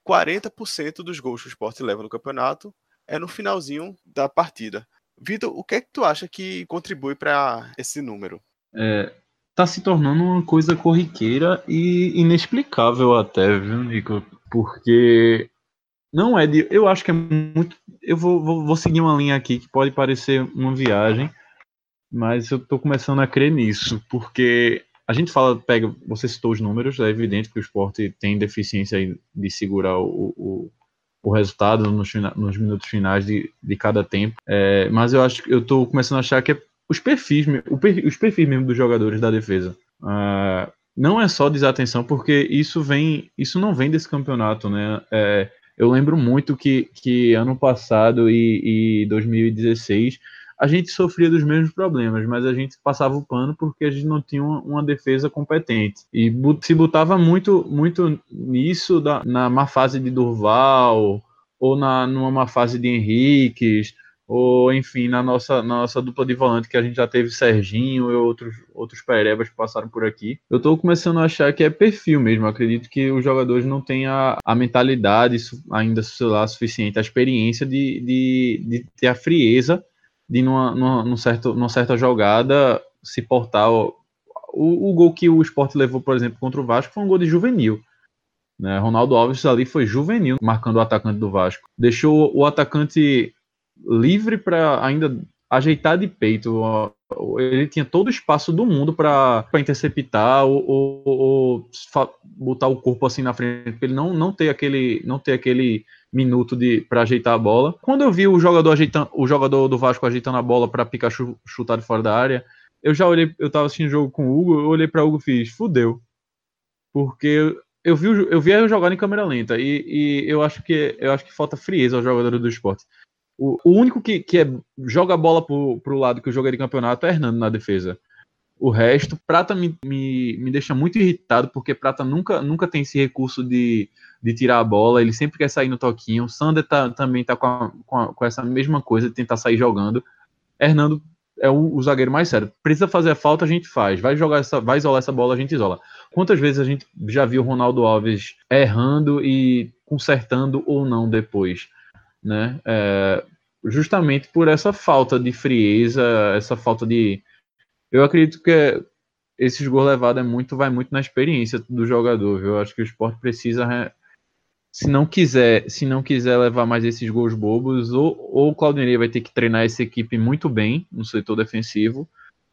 40% dos gols que o esporte leva no campeonato é no finalzinho da partida. Vitor, o que é que tu acha que contribui para esse número? É, tá se tornando uma coisa corriqueira e inexplicável até, viu, Nico? Porque não é de. Eu acho que é muito. Eu vou, vou, vou seguir uma linha aqui que pode parecer uma viagem, mas eu tô começando a crer nisso, porque a gente fala, pega, você citou os números, é evidente que o esporte tem deficiência de segurar o, o, o resultado nos, nos, minutos finais de, de cada tempo, é, mas eu acho que eu tô começando a achar que é os perfis, os perfis mesmo dos jogadores da defesa. Uh, não é só desatenção, porque isso vem, isso não vem desse campeonato, né? É, eu lembro muito que, que ano passado e, e 2016 a gente sofria dos mesmos problemas, mas a gente passava o pano porque a gente não tinha uma, uma defesa competente. E se botava muito, muito nisso da, na má fase de Durval, ou na, numa má fase de Henriques, ou enfim, na nossa, na nossa dupla de volante que a gente já teve Serginho e outros, outros perebas que passaram por aqui. Eu estou começando a achar que é perfil mesmo. Acredito que os jogadores não têm a, a mentalidade ainda sei lá, suficiente, a experiência de, de, de ter a frieza de numa, numa, numa, certo, numa certa jogada se portar. O, o, gol que o Sport levou, por exemplo, contra o Vasco foi um gol de juvenil. Né? Ronaldo Alves ali foi juvenil, marcando o atacante do Vasco. Deixou o atacante livre para ainda ajeitar de peito. Ele tinha todo o espaço do mundo para interceptar ou, ou, ou, botar o corpo assim na frente, para ele não, não ter aquele não ter aquele minuto de para ajeitar a bola. Quando eu vi o jogador ajeitando, o jogador do Vasco ajeitando a bola para Pikachu chutar de fora da área, eu já olhei, eu tava assistindo o jogo com o Hugo, eu olhei para Hugo e fiz, fudeu. Porque eu vi, eu vi ele jogar em câmera lenta e, e, eu acho que eu acho que falta frieza aos jogadores do esporte. O, o único que, que é, joga a bola pro, pro lado que jogo é de campeonato é Hernando na defesa. O resto, Prata me, me, me deixa muito irritado, porque Prata nunca, nunca tem esse recurso de, de tirar a bola, ele sempre quer sair no toquinho. Sander tá, também tá com, a, com, a, com, essa mesma coisa de tentar sair jogando. Hernando é o, o, zagueiro mais sério. Precisa fazer a falta, a gente faz. Vai jogar essa, vai isolar essa bola, a gente isola. Quantas vezes a gente já viu Ronaldo Alves errando e consertando ou não depois? né? É, justamente por essa falta de frieza, essa falta de. Eu acredito que esses gols levados é muito, vai muito na experiência do jogador. Viu? Eu acho que o esporte precisa. Se não quiser, se não quiser levar mais esses gols bobos, ou, ou o Claudinei vai ter que treinar essa equipe muito bem no setor defensivo,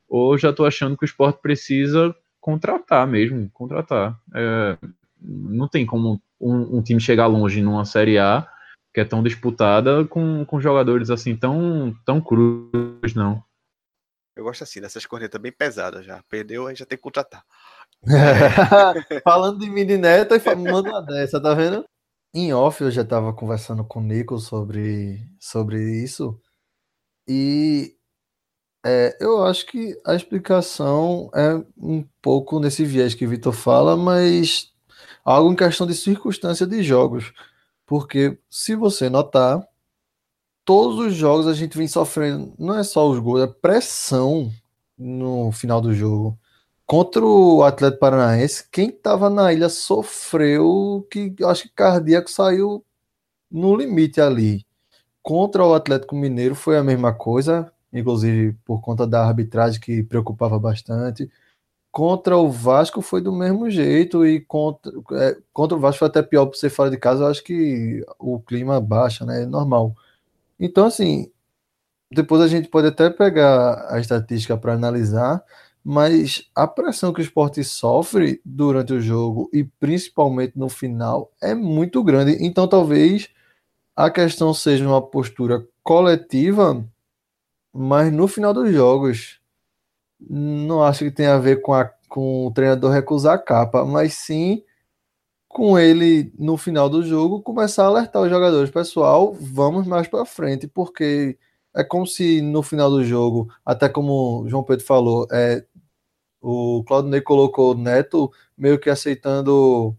ou já estou achando que o esporte precisa contratar mesmo, contratar. É, não tem como um, um time chegar longe numa Série A que é tão disputada com, com jogadores assim tão, tão cruz, não. Eu gosto assim, dessas cornetas bem pesadas já. Perdeu, aí já tem que contratar. É. Falando de mini neta, manda uma dessa, tá vendo? Em off eu já tava conversando com o Nico sobre, sobre isso. E é, eu acho que a explicação é um pouco nesse viés que o Vitor fala, mas algo em questão de circunstância de jogos. Porque se você notar, todos os jogos a gente vem sofrendo, não é só os gols, é pressão no final do jogo. Contra o Atlético Paranaense, quem estava na ilha sofreu que acho que cardíaco saiu no limite ali. Contra o Atlético Mineiro foi a mesma coisa, inclusive por conta da arbitragem que preocupava bastante. Contra o Vasco foi do mesmo jeito e contra, é, contra o Vasco foi até pior por ser fora de casa. Eu acho que o clima baixa, né? É normal. Então, assim, depois a gente pode até pegar a estatística para analisar, mas a pressão que o esporte sofre durante o jogo e principalmente no final é muito grande. Então, talvez a questão seja uma postura coletiva, mas no final dos jogos não acho que tem a ver com, a, com o treinador recusar a capa, mas sim com ele no final do jogo começar a alertar os jogadores, pessoal, vamos mais para frente, porque é como se no final do jogo, até como o João Pedro falou, é, O Claudinei colocou o Neto meio que aceitando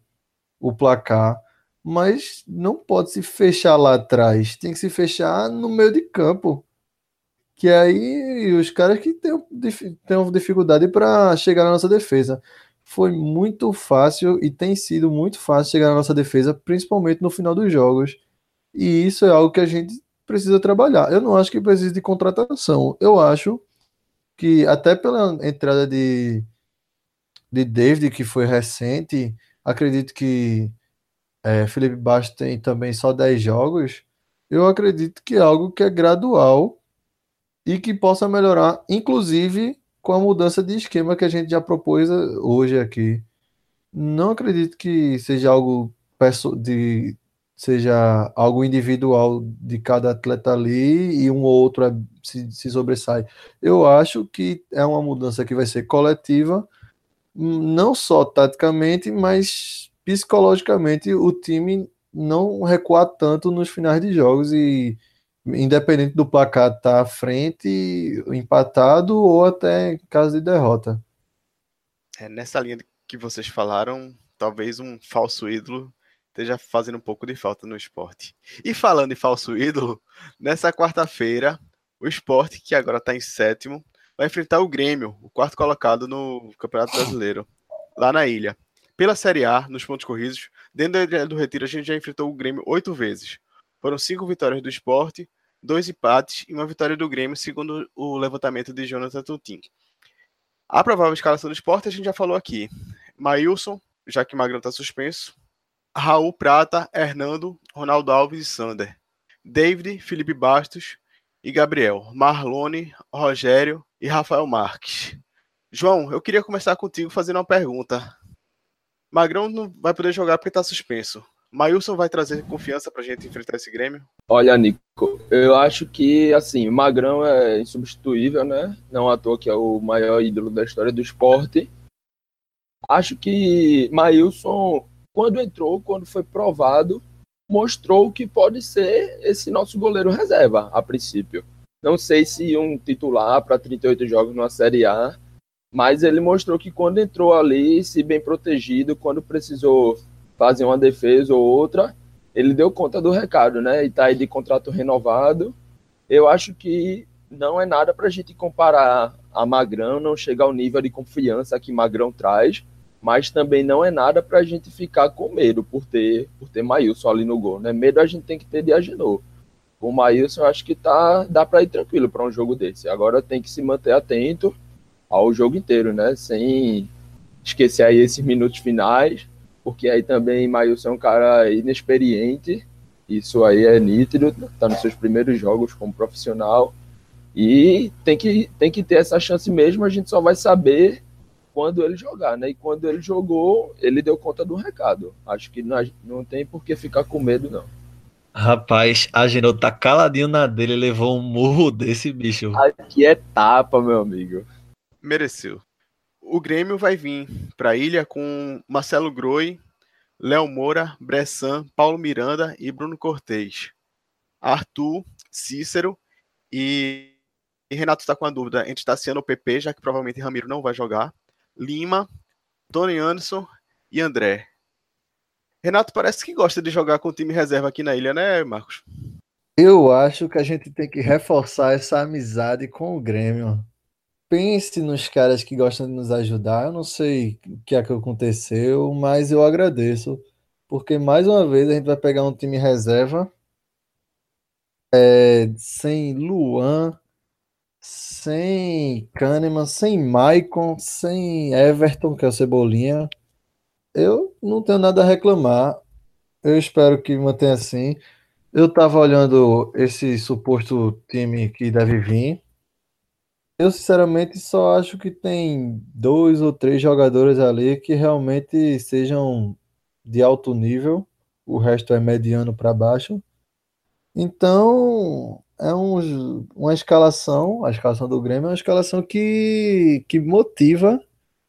o placar, mas não pode se fechar lá atrás, tem que se fechar no meio de campo. Que aí os caras que têm, dificuldade para chegar na nossa defesa. Foi muito fácil e tem sido muito fácil chegar na nossa defesa, principalmente no final dos jogos. E isso é algo que a gente precisa trabalhar. Eu não acho que precisa de contratação. Eu acho que até pela entrada de, de David, que foi recente, acredito que é, Felipe Bastos tem também só 10 jogos. Eu acredito que é algo que é gradual e que possa melhorar, inclusive com a mudança de esquema que a gente já propôs eh, hoje aqui. Não acredito que seja algo de seja algo individual de cada atleta ali e um ou outro é, se, se sobressai. Eu acho que é uma mudança que vai ser coletiva, não só taticamente, mas psicologicamente o time não recuar tanto nos finais de jogos e independente do placar estar tá à frente, empatado ou até em caso de derrota. É, nessa linha que vocês falaram, talvez um falso ídolo esteja fazendo um pouco de falta no esporte. E falando em falso ídolo, nessa quarta-feira, o esporte, que agora está em sétimo, vai enfrentar o Grêmio, o quarto colocado no Campeonato Brasileiro, lá na ilha. Pela Série A, nos pontos corridos, dentro do Retiro, a gente já enfrentou o Grêmio oito vezes. Foram cinco vitórias do esporte, dois empates e uma vitória do Grêmio, segundo o levantamento de Jonathan Tutin. A provável escalação do esporte a gente já falou aqui. Maílson, já que Magrão está suspenso. Raul Prata, Hernando, Ronaldo Alves e Sander. David, Felipe Bastos e Gabriel. Marlone, Rogério e Rafael Marques. João, eu queria começar contigo fazendo uma pergunta. Magrão não vai poder jogar porque está suspenso. Mailson vai trazer confiança pra gente enfrentar esse Grêmio? Olha, Nico, eu acho que, assim, Magrão é insubstituível, né? Não à toa que é o maior ídolo da história do esporte. Acho que Mailson, quando entrou, quando foi provado, mostrou que pode ser esse nosso goleiro reserva, a princípio. Não sei se um titular para 38 jogos numa Série A, mas ele mostrou que quando entrou ali, se bem protegido, quando precisou fazer uma defesa ou outra, ele deu conta do recado, né? E tá aí de contrato renovado. Eu acho que não é nada para a gente comparar a Magrão, não chegar ao nível de confiança que Magrão traz, mas também não é nada para a gente ficar com medo por ter por ter Maílson ali no gol, né? Medo a gente tem que ter de Agenor. O Maílson, eu acho que tá, dá para ir tranquilo para um jogo desse. Agora tem que se manter atento ao jogo inteiro, né? Sem esquecer aí esses minutos finais porque aí também Maílson é um cara inexperiente, isso aí é nítido, tá nos seus primeiros jogos como profissional, e tem que, tem que ter essa chance mesmo, a gente só vai saber quando ele jogar, né? E quando ele jogou, ele deu conta do recado. Acho que não, não tem por que ficar com medo, não. Rapaz, a Genô tá caladinho na dele, levou um murro desse bicho. Aqui é tapa, meu amigo. Mereceu o Grêmio vai vir para a ilha com Marcelo Groi, Léo Moura, Bressan, Paulo Miranda e Bruno Cortez. Arthur, Cícero e, e Renato está com a dúvida entre Tassiano ou PP, já que provavelmente Ramiro não vai jogar. Lima, Tony Anderson e André. Renato parece que gosta de jogar com o time reserva aqui na ilha, né, Marcos? Eu acho que a gente tem que reforçar essa amizade com o Grêmio pense nos caras que gostam de nos ajudar. Eu não sei o que é que aconteceu, mas eu agradeço, porque mais uma vez a gente vai pegar um time reserva é, sem Luan, sem Kahneman, sem Maicon, sem Everton, que é o Cebolinha. Eu não tenho nada a reclamar. Eu espero que mantenha assim. Eu estava olhando esse suposto time que deve vir. Eu, sinceramente, só acho que tem dois ou três jogadores ali que realmente sejam de alto nível, o resto é mediano para baixo. Então, é um, uma escalação, a escalação do Grêmio é uma escalação que, que motiva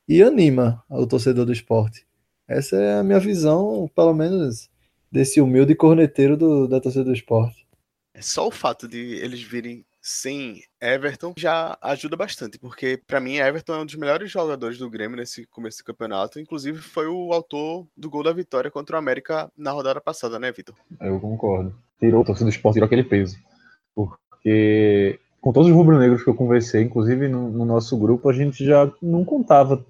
e anima o torcedor do esporte. Essa é a minha visão, pelo menos, desse humilde corneteiro do, da torcida do esporte. É só o fato de eles virem sem Everton já ajuda bastante, porque para mim Everton é um dos melhores jogadores do Grêmio nesse começo do campeonato, inclusive foi o autor do gol da vitória contra o América na rodada passada, né, Vitor? Eu concordo. Tirou o torcedor do esporte, tirou aquele peso. Porque com todos os rubro-negros que eu conversei, inclusive no, no, nosso grupo, a gente já não contava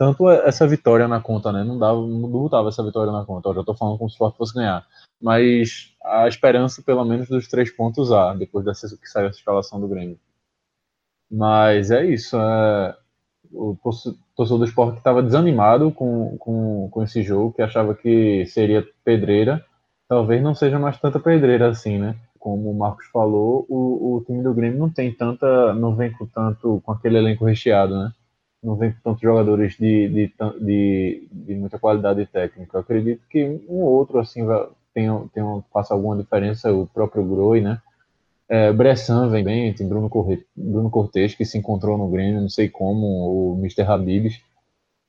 tanto essa vitória na conta, né? Não dava, não botava essa vitória na conta. Eu já tô falando como se o esporte fosse ganhar. Mas a esperança, pelo menos, dos três pontos há, depois dessa que saiu essa escalação do Grêmio. Mas é isso. É, o torcedor do esporte estava desanimado com, com, com esse jogo, que achava que seria pedreira. Talvez não seja mais tanta pedreira assim, né? Como o Marcos falou, o, o time do Grêmio não tem tanta. não vem com tanto. com aquele elenco recheado, né? Não vem tantos jogadores de, de, de, de muita qualidade técnica. Eu acredito que um ou outro assim vai, tem, tem, faça alguma diferença, o próprio Groi, né? É, Bressan vem bem, tem Bruno, Corre, Bruno Cortes, que se encontrou no Grêmio, não sei como, o Mr. Habibs.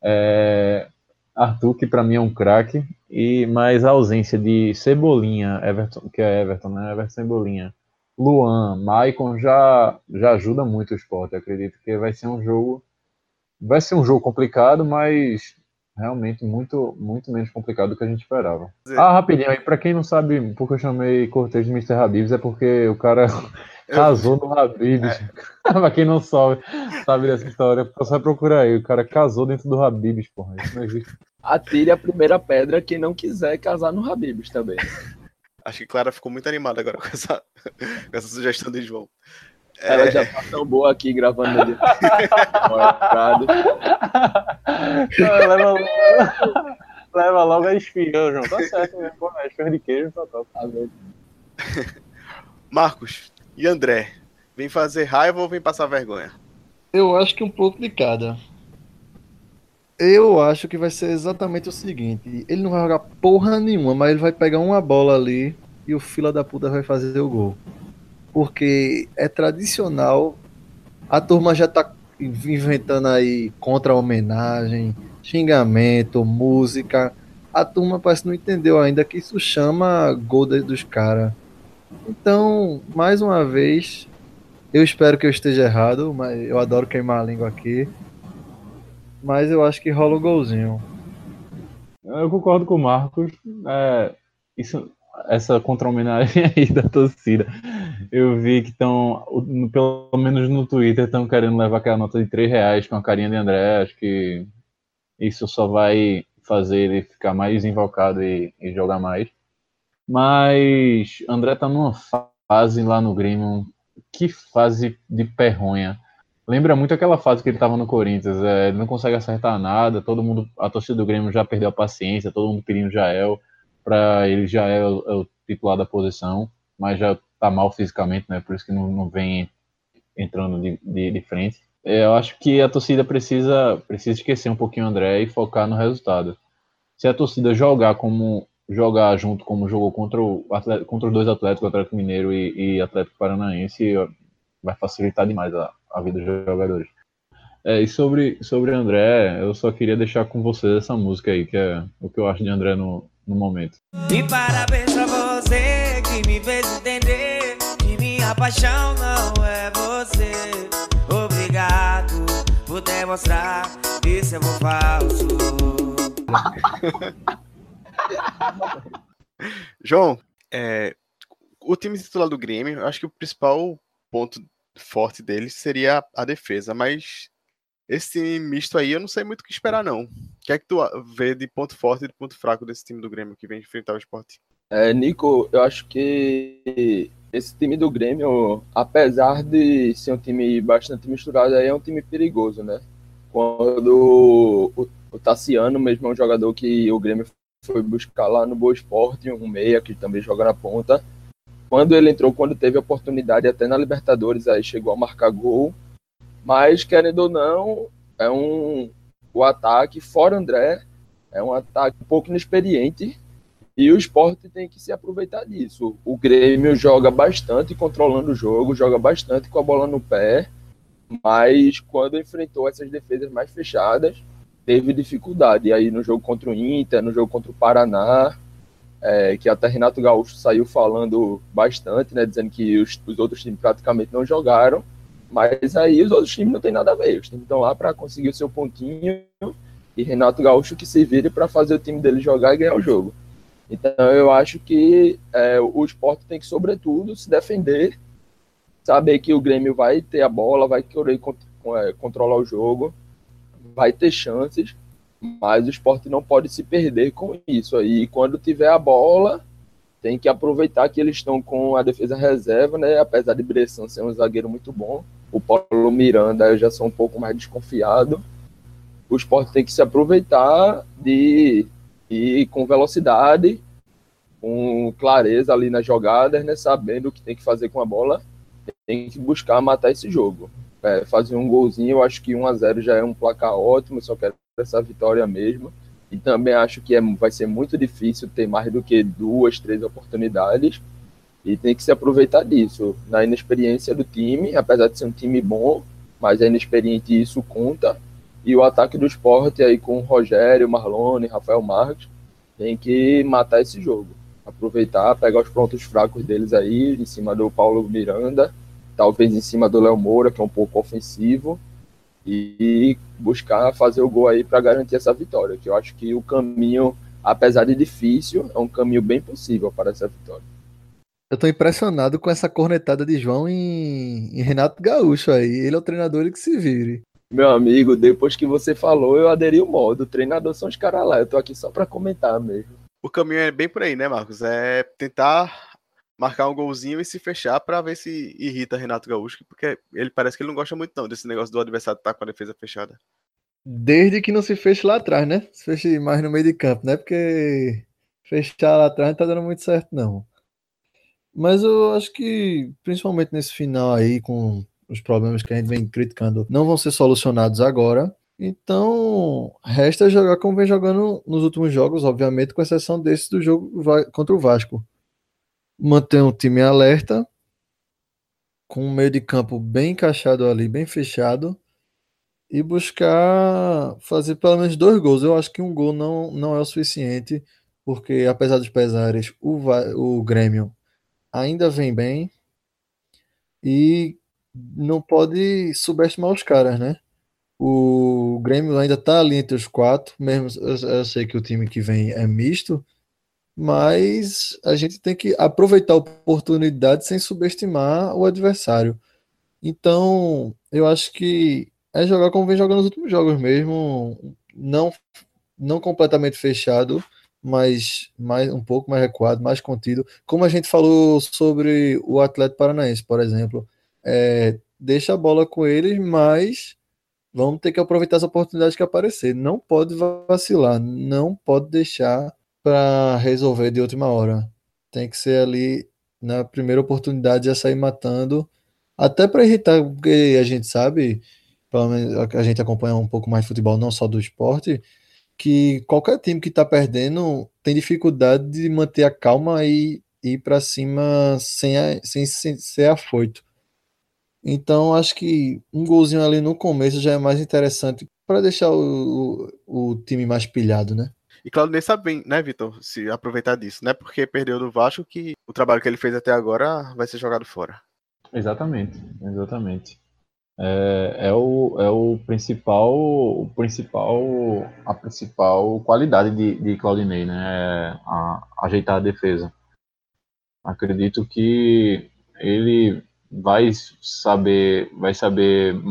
É, Arthur, que para mim é um craque, e mais a ausência de Cebolinha, Everton, que é Everton, né? Everton Cebolinha, Luan, Maicon já, já ajuda muito o esporte. Acredito que vai ser um jogo. Vai ser um jogo complicado, mas realmente muito, muito menos complicado do que a gente esperava. Ah, rapidinho aí, pra quem não sabe porque eu chamei Cortez de Mr. Habibs, é porque o cara casou no Habibs. É. pra quem não sabe, sabe dessa história, só procurar aí. O cara casou dentro do Habibs, porra. Isso não existe. Atire a primeira pedra quem não quiser casar no Habibs também. Acho que Clara ficou muito animada agora com essa, com essa sugestão de João. Ela é... já tá tão boa aqui gravando ele. leva, leva logo a espião, João. Tá certo mesmo. Pô, é esfirra de queijo, tá top. Tá Marcos e André, vem fazer raiva ou vem passar vergonha? Eu acho que um pouco de cada. Eu acho que vai ser exatamente o seguinte: ele não vai jogar porra nenhuma, mas ele vai pegar uma bola ali e o fila da puta vai fazer o gol porque é tradicional. A turma já está inventando aí contra-homenagem, xingamento, música. A turma parece que não entendeu ainda que isso chama gol dos caras. Então, mais uma vez, eu espero que eu esteja errado, mas eu adoro queimar a língua aqui. Mas eu acho que rola um golzinho. Eu concordo com o Marcos. É, isso, essa contra-homenagem aí da torcida. Eu vi que estão, pelo menos no Twitter, estão querendo levar aquela nota de 3 reais com a carinha de André. Acho que isso só vai fazer ele ficar mais invocado e, e jogar mais. Mas André tá numa fase lá no Grêmio, que fase de perronha. Lembra muito aquela fase que ele estava no Corinthians, é, ele não consegue acertar nada, todo mundo, a torcida do Grêmio já perdeu a paciência, todo mundo pedindo Jael para ele já é o, é o, titular da posição, mas já está mal fisicamente, né? Por isso que não, não vem entrando de, de, de frente. Eu acho que a torcida precisa, precisa esquecer um pouquinho o André e focar no resultado. Se a torcida jogar como jogar junto como jogou contra, o contra os dois Atléticos, Atlético Mineiro e, e Atlético Paranaense, vai facilitar demais a, a vida dos jogadores. É, e sobre, sobre André, eu só queria deixar com vocês essa música aí, que é o que eu acho de André no, no momento. E parabéns pra você que me fez entender que minha paixão não é você. Obrigado por demonstrar esse amor falso. João, é, o time titular do Grêmio, acho que o principal ponto forte dele seria a defesa, mas esse misto aí, eu não sei muito o que esperar, não. O que é que tu vê de ponto forte e de ponto fraco desse time do Grêmio que vem enfrentar o esporte? É, Nico, eu acho que esse time do Grêmio, apesar de ser um time bastante misturado, é um time perigoso, né? Quando o, o Tassiano mesmo é um jogador que o Grêmio foi buscar lá no Boa Esporte, um meia que também joga na ponta. Quando ele entrou, quando teve oportunidade, até na Libertadores, aí chegou a marcar gol mas, querendo ou não, é um. O ataque, fora André, é um ataque um pouco inexperiente. E o esporte tem que se aproveitar disso. O Grêmio joga bastante controlando o jogo, joga bastante com a bola no pé, mas quando enfrentou essas defesas mais fechadas, teve dificuldade. E aí no jogo contra o Inter, no jogo contra o Paraná, é, que até Renato Gaúcho saiu falando bastante, né, dizendo que os, os, outros times praticamente não jogaram, mas aí os outros times não tem nada a ver, os times estão lá para conseguir o seu pontinho e Renato Gaúcho que se vire para fazer o time dele jogar e ganhar o jogo. Então eu acho que é, o esporte tem que, sobretudo, se defender, saber que o Grêmio vai ter a bola, vai querer é, controlar o jogo, vai ter chances, mas o esporte não pode se perder com isso. Aí quando tiver a bola, tem que aproveitar que eles estão com a defesa reserva, né? Apesar de Bressan ser um zagueiro muito bom, o Paulo Miranda eu já sou um pouco mais desconfiado. O esporte tem que se aproveitar de ir com velocidade, com clareza ali nas jogadas, né? Sabendo o que tem que fazer com a bola, tem que buscar matar esse jogo. É, fazer um golzinho, eu acho que 1 a 0 já é um placar ótimo, só quero essa vitória mesmo. E também acho que é, vai ser muito difícil ter mais do que duas, três oportunidades. E tem que se aproveitar disso. Na inexperiência do time, apesar de ser um time bom, mas é inexperiente e isso conta. E o ataque do esporte aí com Rogério, Marlone, Rafael Marques, tem que matar esse jogo. Aproveitar, pegar os pontos fracos deles aí, em cima do Paulo Miranda, talvez em cima do Léo Moura, que é um pouco ofensivo, e buscar fazer o gol aí para garantir essa vitória, que eu acho que o caminho, apesar de difícil, é um caminho bem possível para essa vitória. Eu tô impressionado com essa cornetada de João em, em Renato Gaúcho aí. Ele é o treinador ele que se vire. Meu amigo, depois que você falou, eu aderi o modo. O treinador são os caras lá. Eu tô aqui só para comentar mesmo. O caminho é bem por aí, né, Marcos? É tentar marcar um golzinho e se fechar para ver se irrita Renato Gaúcho, porque ele parece que ele não gosta muito não desse negócio do adversário estar tá com a defesa fechada. Desde que não se feche lá atrás, né? Se feche mais no meio de campo, né? Porque fechar lá atrás não tá dando muito certo, não. Mas eu acho que, principalmente nesse final aí, com os problemas que a gente vem criticando, não vão ser solucionados agora. Então, resta jogar como vem jogando nos últimos jogos, obviamente, com exceção desse do jogo contra o Vasco manter o time alerta, com um meio de campo bem encaixado ali, bem fechado, e buscar fazer pelo menos dois gols. Eu acho que um gol não, não é o suficiente, porque apesar dos pesares, o, o Grêmio ainda vem bem e não pode subestimar os caras, né? O Grêmio ainda tá ali entre os quatro, mesmo eu, eu sei que o time que vem é misto, mas a gente tem que aproveitar a oportunidade sem subestimar o adversário. Então, eu acho que é jogar como vem jogando nos últimos jogos mesmo, não não completamente fechado, mas mais um pouco mais recuado, mais contido. Como a gente falou sobre o Atlético Paranaense, por exemplo, é, deixa a bola com eles, mas vamos ter que aproveitar as oportunidades que aparecer. Não pode vacilar, não pode deixar para resolver de última hora. Tem que ser ali na primeira oportunidade já sair matando, até para irritar, porque a gente sabe, pelo menos a gente acompanha um pouco mais futebol, não só do esporte, que qualquer time que está perdendo tem dificuldade de manter a calma e ir para cima sem, sem, sem ser afoito. Então, acho que um golzinho ali no começo já é mais interessante para deixar o, o, o time mais pilhado, né? E Claudinei sabe bem, né, Vitor, se aproveitar disso, né? Porque perdeu do Vasco que o trabalho que ele fez até agora vai ser jogado fora. Exatamente, exatamente. É, é, o, é o principal, o principal, a principal qualidade de, de Claudinei, né? É a, ajeitar a defesa. Acredito que ele vai saber, vai saber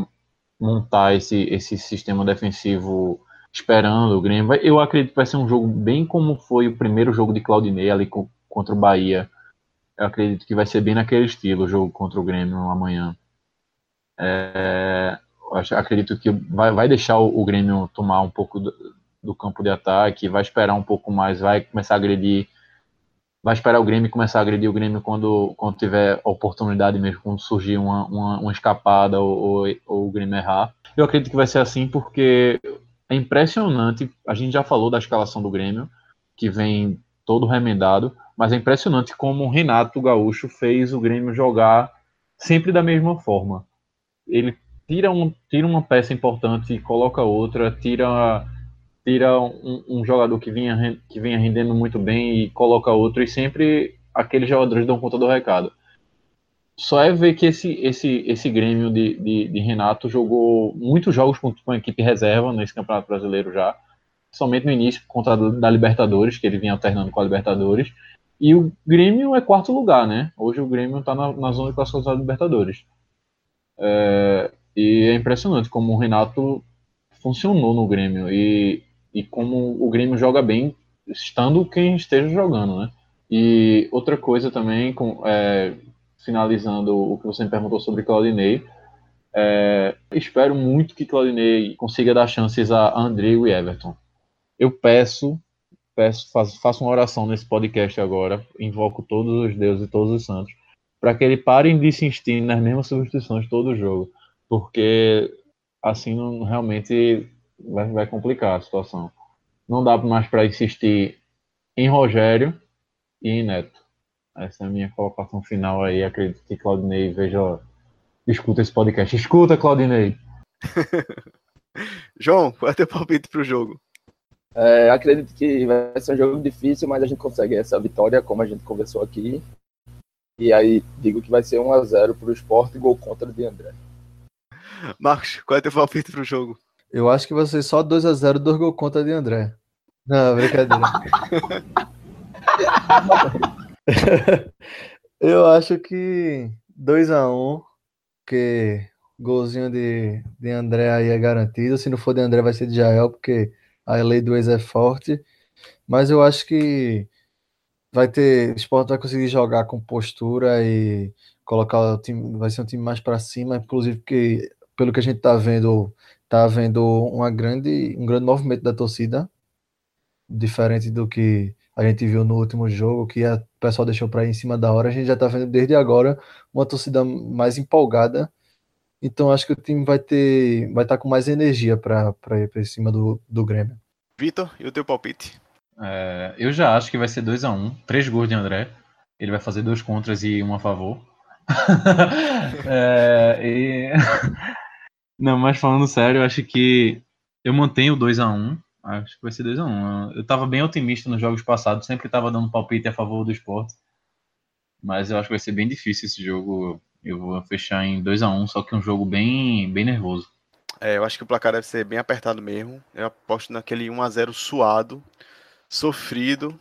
montar esse, esse sistema defensivo esperando o Grêmio. Eu acredito que vai ser um jogo bem como foi o primeiro jogo de Claudinei ali contra o Bahia. Eu acredito que vai ser bem naquele estilo o jogo contra o Grêmio amanhã. É, acredito que vai, vai deixar o, o, Grêmio tomar um pouco do, do, campo de ataque, vai esperar um pouco mais, vai começar a agredir, vai esperar o Grêmio começar a agredir o Grêmio quando, quando tiver oportunidade mesmo, quando surgir uma, uma, uma escapada ou, ou, ou o Grêmio errar. Eu acredito que vai ser assim porque é impressionante. A gente já falou da escalação do Grêmio, que vem todo remendado, mas é impressionante como o Renato Gaúcho fez o Grêmio jogar sempre da mesma forma. Ele tira, um, tira uma peça importante e coloca outra, tira tira um, um, jogador que vinha, que vinha rendendo muito bem e coloca outro, e sempre aqueles jogadores dão conta do recado. Só é ver que esse, esse, esse Grêmio de, de, de Renato jogou muitos jogos com, com a equipe reserva nesse Campeonato Brasileiro já, somente no início contra a da Libertadores, que ele vinha alternando com a Libertadores, e o Grêmio é quarto lugar, né? Hoje o Grêmio está na, na, zona de classificação da Libertadores. É, e é impressionante como o Renato funcionou no Grêmio e, e como o Grêmio joga bem, estando quem esteja jogando, né? E outra coisa também, com, é, finalizando o que você me perguntou sobre Claudinei, é, espero muito que Claudinei consiga dar chances a André e Everton. Eu peço peço, faço, faço uma oração nesse podcast agora, invoco todos os deuses e todos os santos, para que ele parem de insistir nas mesmas substituições todo o jogo, porque assim não, realmente vai, vai complicar a situação. Não dá mais para insistir em Rogério e em Neto. Essa é a minha colocação final aí. Acredito que Claudinei veja, escuta esse podcast. Escuta, Claudinei! João, qual é o teu palpite pro jogo? É, acredito que vai ser um jogo difícil, mas a gente consegue essa vitória, como a gente conversou aqui. E aí digo que vai ser 1x0 para o esporte e gol contra de André. Marcos, qual é teu palpite para o jogo? Eu acho que vai ser só 2x0, dois gol contra de André. Não, brincadeira. Eu acho que 2x1, porque golzinho de, de André aí é garantido. Se não for de André, vai ser de Jael, porque a lei do ex é forte, mas eu acho que vai ter, o Sport vai conseguir jogar com postura e colocar o time, vai ser um time mais para cima, inclusive porque pelo que a gente está vendo, tá vendo uma grande, um grande movimento da torcida, diferente do que a gente viu no último jogo, que o pessoal deixou para ir em cima da hora, a gente já está vendo desde agora uma torcida mais empolgada. Então acho que o time vai ter, vai estar tá com mais energia para ir para cima do, do Grêmio. Vitor, e o teu palpite? É, eu já acho que vai ser 2 a 1 um, três gols de André. Ele vai fazer dois contras e um a favor. é, e... Não, mas falando sério, eu acho que eu mantenho 2 a 1 um, Acho que vai ser 2 a 1 um. Eu tava bem otimista nos jogos passados, sempre tava dando palpite a favor do esporte. Mas eu acho que vai ser bem difícil esse jogo. Eu vou fechar em 2 a 1 um, só que um jogo bem, bem nervoso. É, eu acho que o placar deve ser bem apertado mesmo. Eu aposto naquele 1 a 0 suado, sofrido,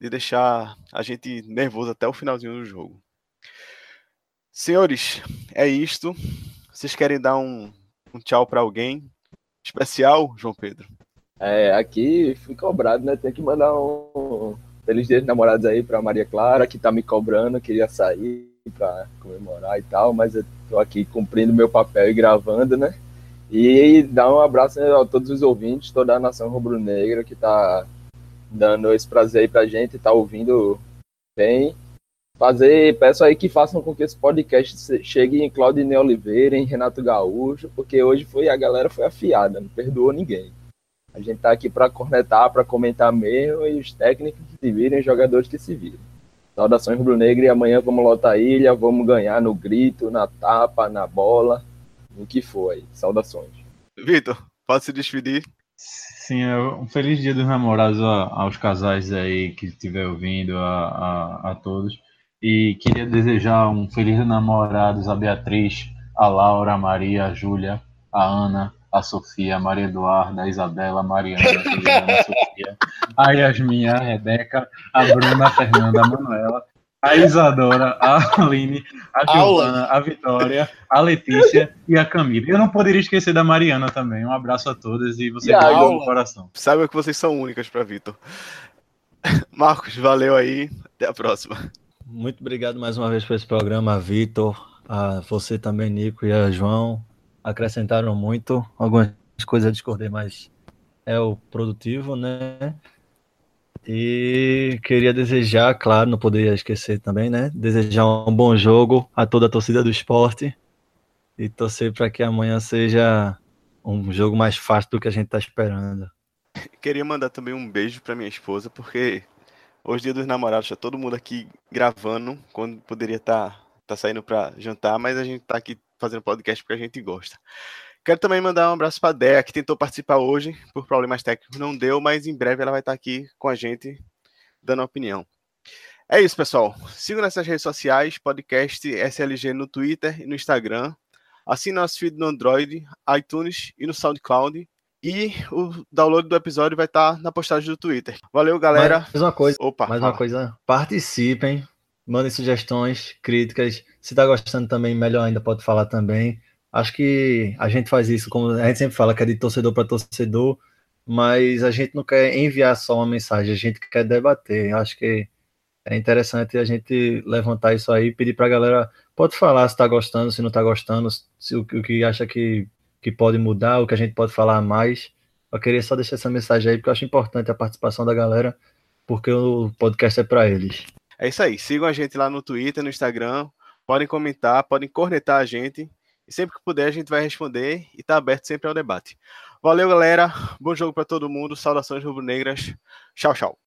de deixar a gente nervoso até o finalzinho do jogo. Senhores, é isto. Vocês querem dar um, um tchau para alguém especial, João Pedro? É, aqui fui cobrado, né? Tem que mandar um feliz dia de namorados aí para Maria Clara, que tá me cobrando, queria sair para comemorar e tal, mas eu tô aqui cumprindo meu papel e gravando, né? E dar um abraço a todos os ouvintes, toda a nação rubro-negra que está dando esse prazer aí pra gente, está ouvindo bem. Fazer, peço aí que façam com que esse podcast chegue em Claudine Oliveira, em Renato Gaúcho, porque hoje foi a galera foi afiada, não perdoou ninguém. A gente tá aqui para cornetar, para comentar mesmo, e os técnicos que se virem, os jogadores que se viram. Saudações rubro-negra e amanhã vamos lotar a ilha, vamos ganhar no grito, na tapa, na bola o que foi. Saudações. Vitor, pode se despedir? Sim, é um feliz dia dos namorados aos casais aí que estiver ouvindo, a, a, a, todos. E queria desejar um feliz namorados a Beatriz, a Laura, a Maria, a Júlia, a Ana, a Sofia, a Maria Eduarda, a Isabela, a Mariana, a Juliana, a Sofia, a Yasmin, a Rebeca, a Bruna, a Fernanda, a Manuela, a Isadora, a Aline, a Giovana, a Vitória, a Letícia e a Camila. Eu não poderia esquecer da Mariana também. Um abraço a todas e você guardou no coração. Saiba que vocês são únicas para Vitor. Marcos, valeu aí. Até a próxima. Muito obrigado mais uma vez por esse programa, Vitor, a você também, Nico e a João. Acrescentaram muito. Algumas coisas eu discordei, mas é o produtivo, né? E queria desejar, claro, não poderia esquecer também, né? Desejar um bom jogo a toda a torcida do esporte e torcer para que amanhã seja um jogo mais fácil do que a gente está esperando. Queria mandar também um beijo para minha esposa, porque hoje, dia dos namorados, tá todo mundo aqui gravando, quando poderia estar tá, tá saindo para jantar, mas a gente está aqui fazendo podcast porque a gente gosta. Quero também mandar um abraço para a Dea, que tentou participar hoje, por problemas técnicos não deu, mas em breve ela vai estar aqui com a gente, dando opinião. É isso, pessoal. Sigam nessas redes sociais, podcast SLG no Twitter e no Instagram. Assine nosso feed no Android, iTunes e no SoundCloud. E o download do episódio vai estar na postagem do Twitter. Valeu, galera. Mais uma coisa. Opa, mais fala. uma coisa. Participem, mandem sugestões, críticas. Se está gostando também, melhor ainda, pode falar também. Acho que a gente faz isso, como a gente sempre fala, que é de torcedor para torcedor, mas a gente não quer enviar só uma mensagem, a gente quer debater. Acho que é interessante a gente levantar isso aí, pedir para a galera, pode falar se está gostando, se não está gostando, se o, o, que acha que, que pode mudar, o que a gente pode falar mais. Eu queria só deixar essa mensagem aí, porque eu acho importante a participação da galera, porque o podcast é para eles. É isso aí, sigam a gente lá no Twitter, no Instagram, podem comentar, podem cornetar a gente, e sempre que puder a gente vai responder e está aberto sempre ao debate. Valeu, galera, bom jogo para todo mundo, saudações rubro-negras, tchau, tchau.